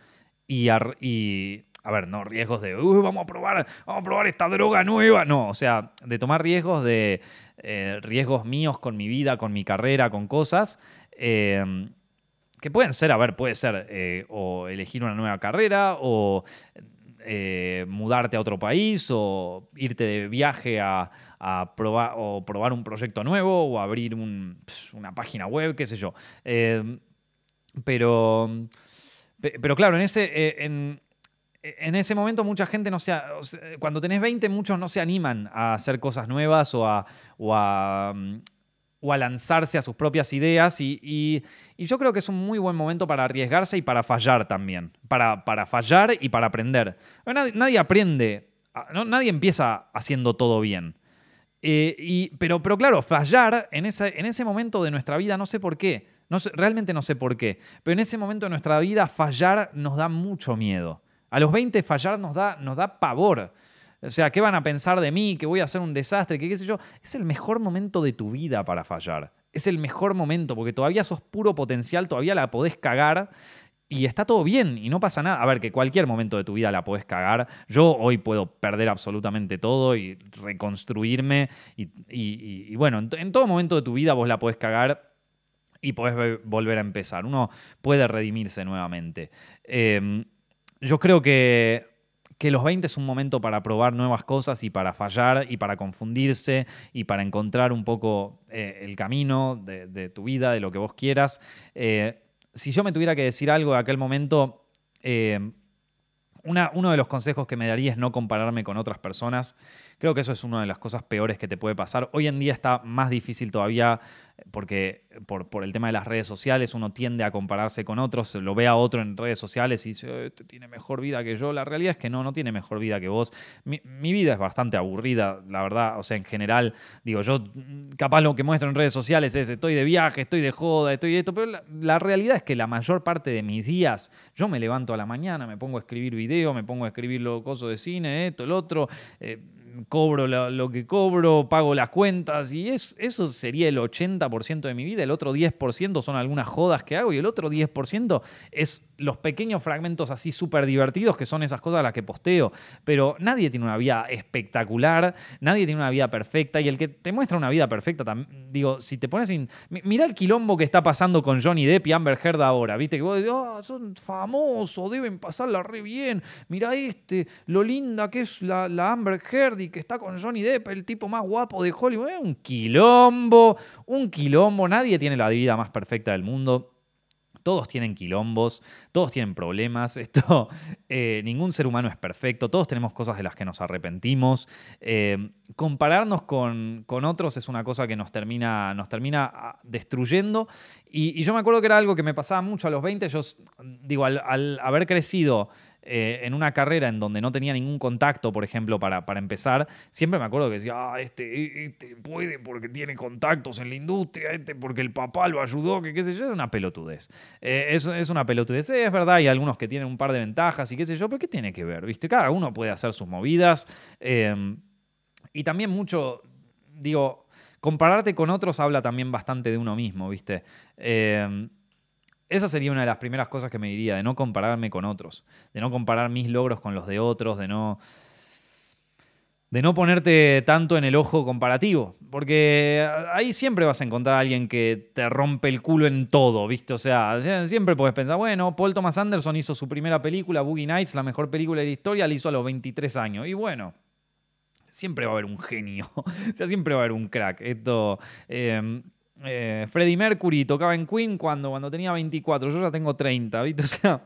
y, a ver, no riesgos de, vamos a probar, vamos a probar esta droga nueva, no, o sea, de tomar riesgos de eh, riesgos míos con mi vida, con mi carrera, con cosas. Eh, que pueden ser, a ver, puede ser eh, o elegir una nueva carrera o eh, mudarte a otro país o irte de viaje a, probar o probar un proyecto nuevo o abrir una página web, qué sé yo. Eh, pero, pero claro, en ese, en, ese momento mucha gente no se... cuando tenés 20 muchos no se animan a hacer cosas nuevas a, o a, o a lanzarse a sus propias ideas y, yo creo que es un muy buen momento para arriesgarse y para fallar también, para, para fallar y para aprender. Nadie, aprende, nadie empieza haciendo todo bien. Eh, y, pero, pero claro, fallar en ese, en ese momento de nuestra vida, no sé por qué, no realmente no sé por qué, pero en ese momento de nuestra vida fallar nos da mucho miedo. A los 20 fallar nos da, nos da pavor. O sea, ¿qué van a pensar de mí? Que voy a hacer un desastre, que qué sé yo. Es el mejor momento de tu vida para fallar. Es el mejor momento porque todavía sos puro potencial, todavía la podés cagar y está todo bien y no pasa nada. A ver, que cualquier momento de tu vida la puedes cagar. Yo hoy puedo perder absolutamente todo y reconstruirme. Y, bueno, en, todo momento de tu vida vos la puedes cagar y podés volver a empezar. Uno puede redimirse nuevamente. Em, yo creo que, que los 20 es un momento para probar nuevas cosas y para fallar y para confundirse y para encontrar un poco eh, el camino de, tu vida, de lo que vos quieras. Eh, si yo me tuviera que decir algo de aquel momento, eh, uno de los consejos que me daría es no compararme con otras personas. Creo que eso es una de las cosas peores que te puede pasar. Hoy en día está más difícil todavía porque por, por, el tema de las redes sociales uno tiende a compararse con otros, lo ve a otro en redes sociales y dice, este tiene mejor vida que yo. La realidad es que no, no tiene mejor vida que vos. Mi, vida es bastante aburrida, la verdad. O sea, en general, digo, yo capaz lo que muestro en redes sociales es estoy de viaje, estoy de joda, estoy de esto, pero la, realidad es que la mayor parte de mis días yo me levanto a la mañana, me pongo a escribir video, me pongo a escribir lo coso de cine, esto, el otro. Eh, cobro lo, que cobro, pago las cuentas y es, eso sería el 80% de mi vida, el otro 10% son algunas jodas que hago y el otro 10% es los pequeños fragmentos así súper divertidos que son esas cosas las que posteo. Pero nadie tiene una vida espectacular, nadie tiene una vida perfecta y el que te muestra una vida perfecta, digo, si te pones... In... Mira el quilombo que está pasando con Johnny Depp y Amber Heard ahora, ¿viste? Que vos decís, oh, son famosos, deben pasarla re bien. Mira este, lo linda que es la Amber Heard que está con Johnny Depp, el tipo más guapo de Hollywood. un quilombo, un quilombo. Nadie tiene la vida más perfecta del mundo todos tienen quilombos, todos tienen problemas, <laughs> esto, eh, ningún ser humano es perfecto, todos tenemos cosas de las que nos arrepentimos. Eh, compararnos con, otros es una cosa que nos termina, nos termina ah, destruyendo. Y, yo me acuerdo que era algo que me pasaba mucho a los 20, yo digo, al haber crecido eh, en una carrera en donde no tenía ningún contacto, por ejemplo, para, para empezar, siempre me acuerdo que decía, ah, este, este puede porque tiene contactos en la industria, este porque el papá lo ayudó, que qué sé yo, es una pelotudez. Eh, es, una pelotudez, es verdad, hay algunos que tienen un par de ventajas y qué sé yo, pero ¿qué tiene que ver? ¿Viste? Cada uno puede hacer sus movidas. Em, y también mucho, digo, compararte con otros habla también bastante de uno mismo, ¿viste? Em, esa sería una de las primeras cosas que me diría, de no compararme con otros, de no comparar mis logros con los de otros, de no, de no ponerte tanto en el ojo comparativo, porque ahí siempre vas a encontrar a alguien que te rompe el culo en todo, ¿viste? O sea, siempre puedes pensar, bueno, Paul Thomas Anderson hizo su primera película, Boogie Nights, la mejor película de la historia, la hizo a los 23 años, y bueno, siempre va a haber un genio, <laughs> o sea, siempre va a haber un crack. Esto, eh, eh, Freddie Mercury tocaba en Queen cuando, cuando tenía 24, yo ya tengo 30, ¿viste? <laughs> O sea,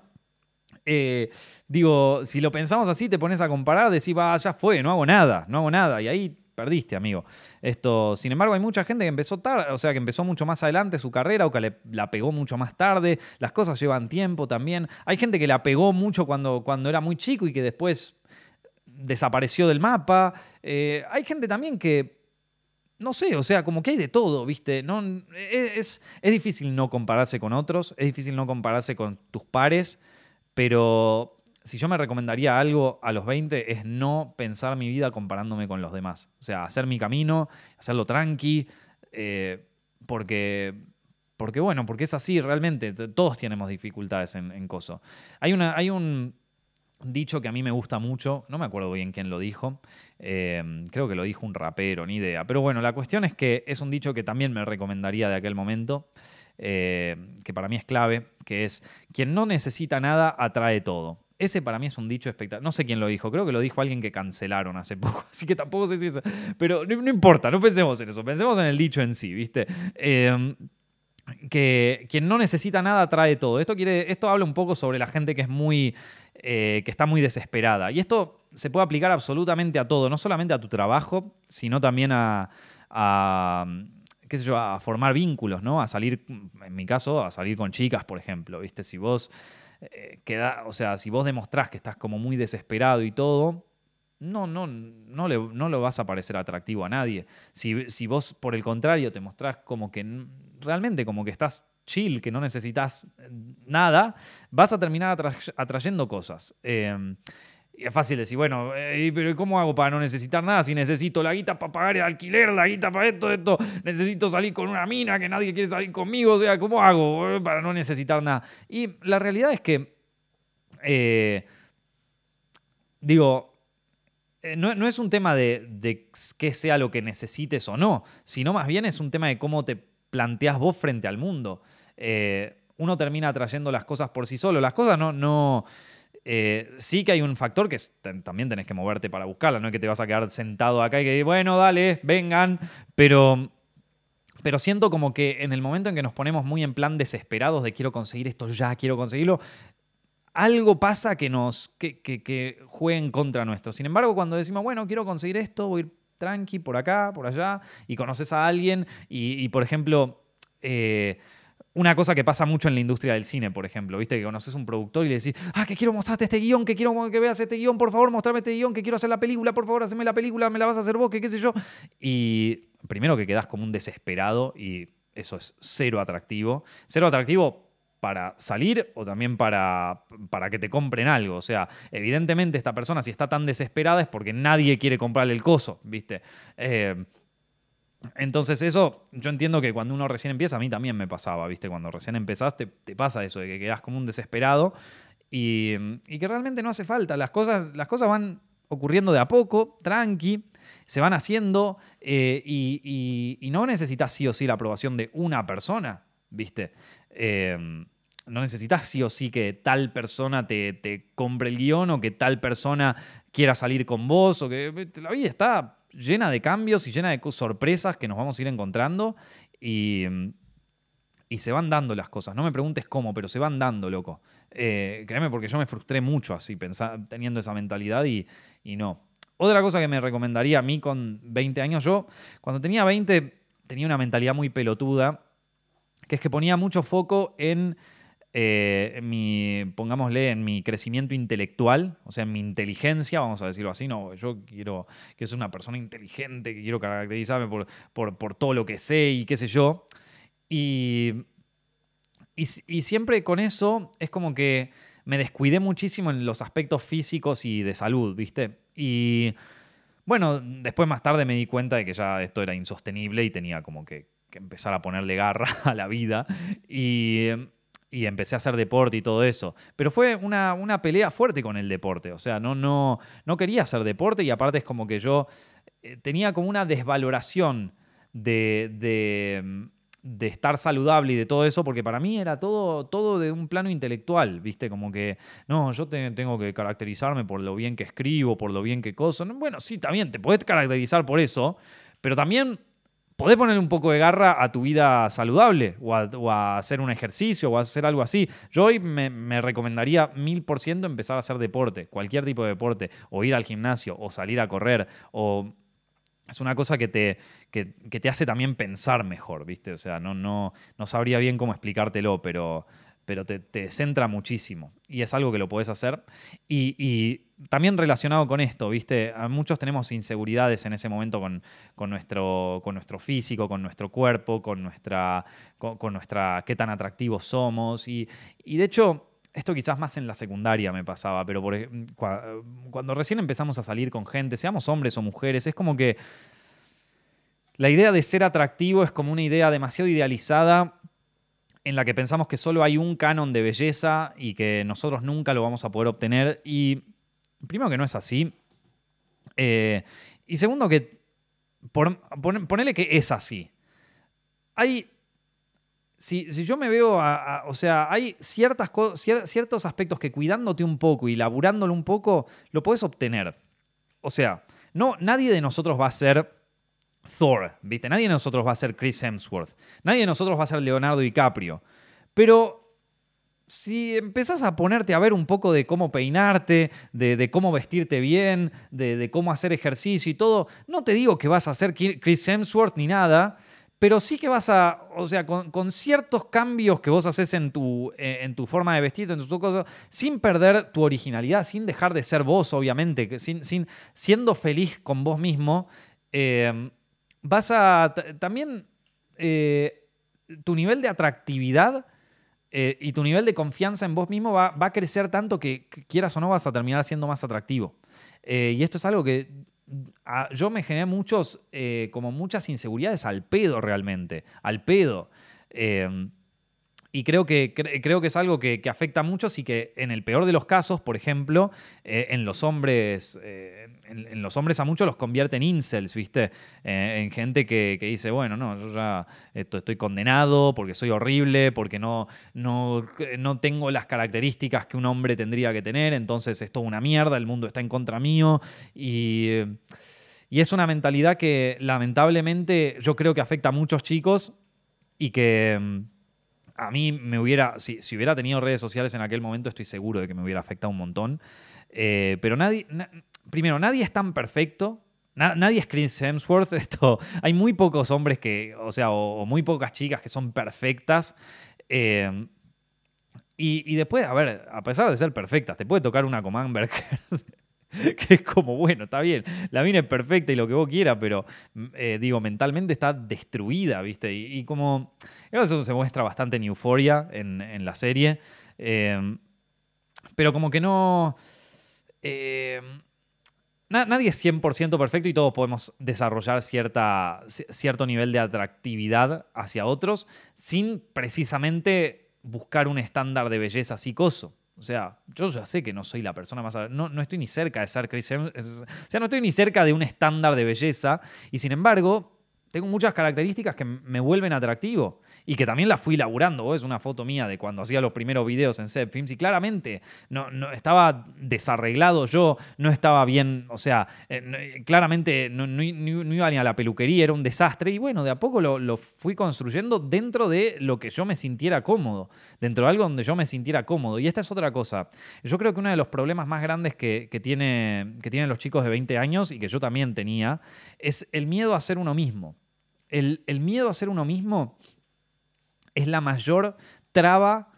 eh, digo, si lo pensamos así, te pones a comparar, decís, va, ya fue, no hago nada, no hago nada, y ahí perdiste, amigo. Esto, sin embargo, hay mucha gente que empezó tarde, o sea, que empezó mucho más adelante su carrera o que la pegó mucho más tarde. Las cosas llevan tiempo también. Hay gente que la pegó mucho cuando, cuando era muy chico y que después desapareció del mapa. Eh, hay gente también que no sé, o sea, como que hay de todo, ¿viste? No, e, es, es difícil no compararse con otros, es difícil no compararse con tus pares, pero si yo me recomendaría algo a los 20 es no pensar mi vida comparándome con los demás. O sea, hacer mi camino, hacerlo tranqui, eh, porque, porque, bueno, porque es así realmente, todos tenemos dificultades en, en Coso. Hay, una, hay un dicho que a mí me gusta mucho, no me acuerdo bien quién lo dijo, eh, creo que lo dijo un rapero, ni idea, pero bueno, la cuestión es que es un dicho que también me recomendaría de aquel momento, eh, que para mí es clave, que es, quien no necesita nada atrae todo. Ese para mí es un dicho espectacular. No sé quién lo dijo, creo que lo dijo alguien que cancelaron hace poco, <laughs> así que tampoco sé si es... Pero no, importa, no pensemos en eso, pensemos en el dicho en sí, ¿viste? Eh, que quien no necesita nada trae todo. Esto, quiere, esto habla un poco sobre la gente que es muy. Eh, que está muy desesperada. Y esto se puede aplicar absolutamente a todo, no solamente a tu trabajo, sino también a. qué sé yo, a formar vínculos, ¿no? A salir, en mi caso, a salir con chicas, por ejemplo. ¿Viste? Si vos eh, queda, o sea, si vos demostrás que estás como muy desesperado y todo, no, no, no, le, no lo vas a parecer atractivo a nadie. Si, si, vos, por el contrario, te mostrás como que realmente como que estás chill, que no necesitas nada, vas a terminar atrayendo cosas. Em, Y es fácil decir, bueno, eh, pero ¿cómo hago para no necesitar nada? Si necesito la guita para pagar el alquiler, la guita para esto, esto, necesito salir con una mina que nadie quiere salir conmigo, o sea, ¿cómo hago eh, para no necesitar nada? Y la realidad es que, eh, digo, no, es un tema de, de qué sea lo que necesites o no, sino más bien es un tema de cómo te planteas vos frente al mundo. uno termina atrayendo las cosas por sí solo. Las cosas no, no, eh, sí que hay un factor que también tenés que moverte para buscarla, no es que te vas a quedar sentado acá y que, bueno, dale, vengan, pero, pero siento como que en el momento en que nos ponemos muy en plan desesperados de quiero conseguir esto ya, quiero conseguirlo, algo pasa que nos que, que, juegue en contra nuestro. Sin embargo, cuando decimos, bueno, quiero conseguir esto, voy tranqui por acá, por allá, y conoces a alguien, y, por ejemplo, eh, una cosa que pasa mucho en la industria del cine, por ejemplo, ¿viste? Que conoces un productor y le decís, ah, que quiero mostrarte este guion, que quiero que veas este guion, por favor, mostrame este guion, que quiero hacer la película, por favor, haceme la película, me la vas a hacer vos, qué sé yo. Y primero que quedas como un desesperado y eso es cero atractivo. Cero atractivo para salir o también para, para que te compren algo. O sea, evidentemente esta persona si está tan desesperada es porque nadie quiere comprarle el coso, ¿viste? Eh, entonces eso, yo entiendo que cuando uno recién empieza, a mí también me pasaba, ¿viste? Cuando recién empezaste, te pasa eso, de que quedas como un desesperado y, que realmente no hace falta. Las cosas, las cosas van ocurriendo de a poco, tranqui, se van haciendo eh, y, no necesitas sí o sí la aprobación de una persona, ¿viste? Em, no necesitas sí o sí que tal persona te, te compre el guion o que tal persona quiera salir con vos o que la vida está llena de cambios y llena de sorpresas que nos vamos a ir encontrando y, y se van dando las cosas. No me preguntes cómo, pero se van dando, loco. Eh, créeme, porque yo me frustré mucho así, teniendo esa mentalidad y, y no. Otra cosa que me recomendaría a mí con 20 años, yo cuando tenía 20 tenía una mentalidad muy pelotuda, que es que ponía mucho foco en eh, mi, pongámosle, en mi crecimiento intelectual, o sea, en mi inteligencia, vamos a decirlo así, no, yo quiero que soy una persona inteligente, que quiero caracterizarme por, por, todo lo que sé y qué sé yo. Y, y, siempre con eso es como que me descuidé muchísimo en los aspectos físicos y de salud, ¿viste? Y bueno, después más tarde me di cuenta de que ya esto era insostenible y tenía como que, que empezar a ponerle garra <laughs> a la vida. Y y empecé a hacer deporte y todo eso. Pero fue una, una, pelea fuerte con el deporte. O sea, no, no, no quería hacer deporte y aparte es como que yo eh, tenía como una desvaloración de, de, de, estar saludable y de todo eso, porque para mí era todo, todo de un plano intelectual, ¿viste? Como que, no, yo tengo que caracterizarme por lo bien que escribo, por lo bien que coso. Bueno, sí, también te puedes caracterizar por eso, pero también podés poner un poco de garra a tu vida saludable o a, hacer un ejercicio o a hacer algo así. Yo hoy me, recomendaría mil por ciento empezar a hacer deporte, cualquier tipo de deporte, o ir al gimnasio, o salir a correr, o es una cosa que te, que, te hace también pensar mejor, ¿viste? O sea, no, no, no sabría bien cómo explicártelo, pero, pero te, centra muchísimo y es algo que lo puedes hacer. Y, también relacionado con esto, ¿viste? muchos tenemos inseguridades en ese momento con, nuestro, con nuestro físico, con nuestro cuerpo, con nuestra, con, nuestra qué tan atractivos somos. Y, de hecho, esto quizás más en la secundaria me pasaba, pero cuando recién empezamos a salir con gente, seamos hombres o mujeres, es como que la idea de ser atractivo es como una idea demasiado idealizada en la que pensamos que solo hay un canon de belleza y que nosotros nunca lo vamos a poder obtener. Y primero que no es así. Eh, y segundo que ponele que es así. Hay si, yo me veo, o sea, hay ciertas ciertos aspectos que cuidándote un poco y laburándolo un poco, lo puedes obtener. O sea, no, nadie de nosotros va a ser Thor, ¿viste? Nadie de nosotros va a ser Chris Hemsworth. Nadie de nosotros va a ser Leonardo DiCaprio. Pero si empezás a ponerte a ver un poco de cómo peinarte, de, cómo vestirte bien, de, cómo hacer ejercicio y todo, no te digo que vas a ser Chris Hemsworth ni nada, pero sí que vas a, o sea, con, ciertos cambios que vos haces en tu, eh, en tu forma de vestir, en tus cosas, sin perder tu originalidad, sin dejar de ser vos, obviamente, sin, sin, siendo feliz con vos mismo, eh, vas a también eh, tu nivel de atractividad eh, y tu nivel de confianza en vos mismo va, a crecer tanto que, quieras o no vas a terminar siendo más atractivo. Eh, y esto es algo que yo me generé muchos, como muchas inseguridades al pedo realmente, al pedo. Y creo que, creo que es algo que, afecta a muchos y que en el peor de los casos, por ejemplo, eh, en los hombres, eh, en, los hombres a muchos los convierte en incels, ¿viste? Eh, en gente que, dice, bueno, no, yo ya estoy condenado porque soy horrible, porque no, no, no tengo las características que un hombre tendría que tener, entonces es toda una mierda, el mundo está en contra mío y... Y es una mentalidad que lamentablemente yo creo que afecta a muchos chicos y que, a mí me hubiera, si, hubiera tenido redes sociales en aquel momento, estoy seguro de que me hubiera afectado un montón. Eh, pero nadie, primero, nadie es tan perfecto. nadie es Chris Hemsworth. <laughs> Esto, hay muy pocos hombres que, o sea, o, muy pocas chicas que son perfectas. Eh, y, después, a ver, a pesar de ser perfectas, te puede tocar una Command <laughs> <laughs> que es como, bueno, está bien, la mina es perfecta y lo que vos quieras, pero eh, digo, mentalmente está destruida, ¿viste? Y, como, eso se muestra bastante en Euphoria, en, la serie, eh, pero como que no... Eh, nadie es 100% perfecto y todos podemos desarrollar cierta, cierto nivel de atractividad hacia otros sin precisamente buscar un estándar de belleza psicoso. O sea, yo ya sé que no soy la persona más... No, no estoy ni cerca de ser Chris O sea, no estoy ni cerca de un estándar de belleza. Y sin embargo, tengo muchas características que me vuelven atractivo y que también la fui laburando. Es una foto mía de cuando hacía los primeros videos en Set Films y claramente no, no, estaba desarreglado yo, no estaba bien, o sea, eh, claramente no, iba ni a la peluquería, era un desastre y bueno, de a poco lo, fui construyendo dentro de lo que yo me sintiera cómodo, dentro de algo donde yo me sintiera cómodo. Y esta es otra cosa. Yo creo que uno de los problemas más grandes que, tiene, que tienen los chicos de 20 años y que yo también tenía es el miedo a ser uno mismo. El, el miedo a ser uno mismo es la mayor traba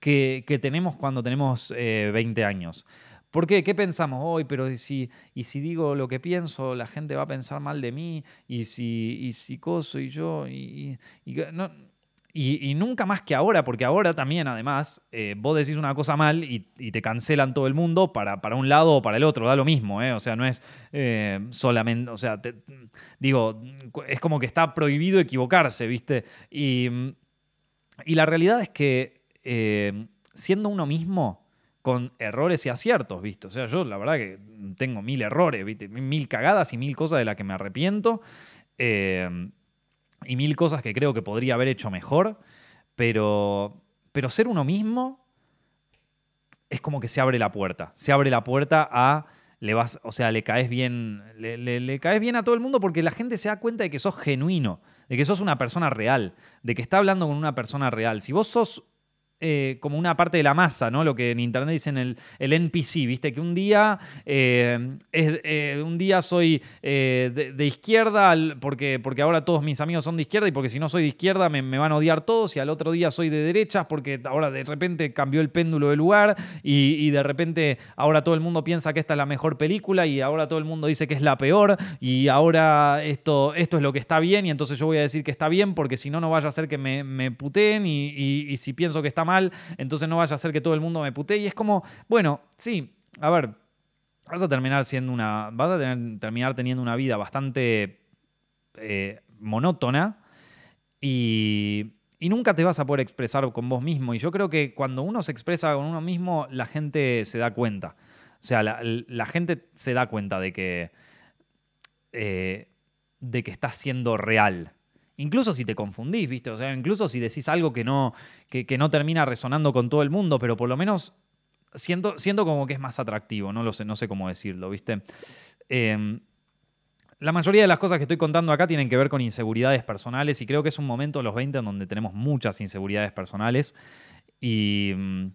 que, tenemos cuando tenemos 20 eh, años. ¿Por qué? ¿Qué pensamos hoy? Pero ¿y si, y si digo lo que pienso, la gente va a pensar mal de mí, y si, y si coso y yo, y, y, nunca más que ahora, porque ahora también, además, eh, vos decís una cosa mal y, te cancelan todo el mundo para, para, un lado o para el otro, da lo mismo, ¿eh? O sea, no es eh, solamente, o sea, digo, es como que está prohibido equivocarse, ¿viste? Y y la realidad es que eh, siendo uno mismo, con errores y aciertos, ¿viste? O sea, yo la verdad que tengo mil errores, ¿viste? Mil cagadas y mil cosas de las que me arrepiento. Eh, y mil cosas que creo que podría haber hecho mejor. Pero, pero ser uno mismo es como que se abre la puerta. Se abre la puerta a. Le vas, o sea, le caes bien. Le, le caes bien a todo el mundo porque la gente se da cuenta de que sos genuino de que sos una persona real, de que está hablando con una persona real. Si vos sos eh, como una parte de la masa, ¿no? Lo que en internet dicen el, el NPC, ¿viste? Que un día, eh, eh, un día soy de, izquierda porque, porque ahora todos mis amigos son de izquierda y porque si no soy de izquierda me, van a odiar todos y al otro día soy de derecha porque ahora de repente cambió el péndulo de lugar y, de repente ahora todo el mundo piensa que esta es la mejor película y ahora todo el mundo dice que es la peor y ahora esto, esto es lo que está bien y entonces yo voy a decir que está bien porque si no, no vaya a ser que me, me puteen y, y si pienso que está mal entonces no vaya a ser que todo el mundo me putee. Y es como, bueno, sí, a ver, vas a terminar siendo una. Vas a terminar teniendo una vida bastante eh, monótona y, nunca te vas a poder expresar con vos mismo. Y yo creo que cuando uno se expresa con uno mismo, la gente se da cuenta. O sea, la, gente se da cuenta de que. Eh, de que está siendo real. Incluso si te confundís, ¿viste? O sea, incluso si decís algo que no, que, no termina resonando con todo el mundo, pero por lo menos siento, siento como que es más atractivo, no lo sé, no sé cómo decirlo, ¿viste? Em, la mayoría de las cosas que estoy contando acá tienen que ver con inseguridades personales y creo que es un momento, los 20, en donde tenemos muchas inseguridades personales. Y, mm,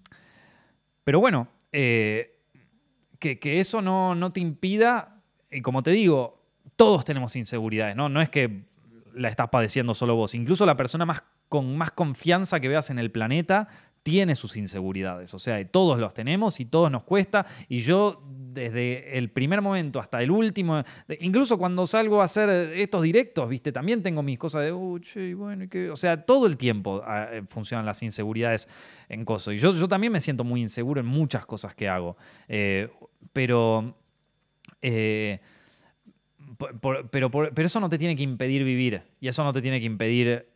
pero bueno, eh, que, eso no, no te impida, y como te digo, todos tenemos inseguridades, ¿no? No es que la estás padeciendo solo vos. Incluso la persona más, con más confianza que veas en el planeta tiene sus inseguridades. O sea, todos los tenemos y todos nos cuesta. Y yo desde el primer momento hasta el último, incluso cuando salgo a hacer estos directos, ¿viste? También tengo mis cosas de, uh, bueno, O sea, todo el tiempo ah, eh, funcionan las inseguridades en coso. Y yo, yo también me siento muy inseguro en muchas cosas que hago. Eh, pero... Eh, pero, pero, eso no te tiene que impedir vivir y eso no te tiene que impedir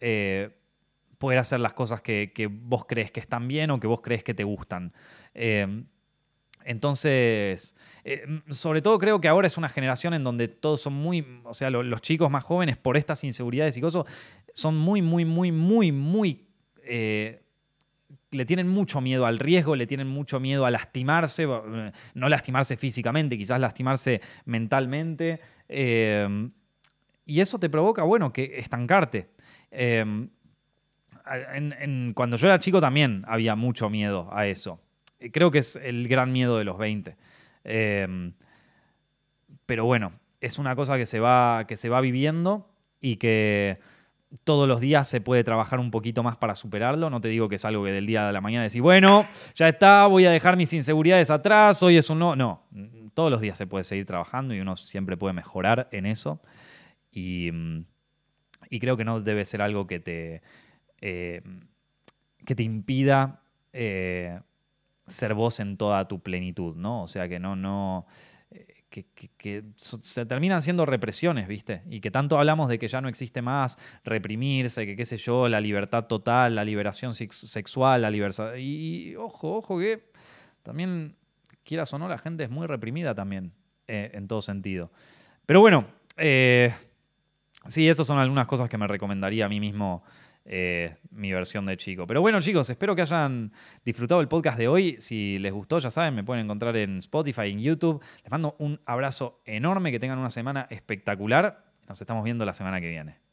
poder hacer las cosas que, vos crees que están bien o que vos crees que te gustan. Entonces, eh, sobre todo creo que ahora es una generación en donde todos son muy, o sea, los chicos más jóvenes por estas inseguridades y cosas, son muy, muy, muy, muy, muy... Eh, le tienen mucho miedo al riesgo, le tienen mucho miedo a lastimarse, no lastimarse físicamente, quizás lastimarse mentalmente. Eh, y eso te provoca, bueno, que estancarte. cuando yo era chico también había mucho miedo a eso creo que es el gran miedo de los 20. Em, pero bueno, es una cosa que se, va, que se va viviendo y que todos los días se puede trabajar un poquito más para superarlo. No te digo que es algo que del día a la mañana decís, bueno, ya está, voy a dejar mis inseguridades atrás, hoy es un no. No, todos los días se puede seguir trabajando y uno siempre puede mejorar en eso. Y, creo que no debe ser algo que te, eh, que te impida eh, ser vos en toda tu plenitud, ¿no? O sea, que no, no, que, se terminan siendo represiones, ¿viste? Y que tanto hablamos de que ya no existe más reprimirse, que qué sé yo, la libertad total, la liberación sexual, la libertad... Y, ojo, ojo que también, quieras o no, la gente es muy reprimida también, eh, en todo sentido. Pero bueno, eh, sí, estas son algunas cosas que me recomendaría a mí mismo eh, mi versión de chico. Pero bueno, chicos, espero que hayan disfrutado el podcast de hoy. Si les gustó, ya saben, me pueden encontrar en Spotify, en YouTube. Les mando un abrazo enorme, que tengan una semana espectacular. Nos estamos viendo la semana que viene.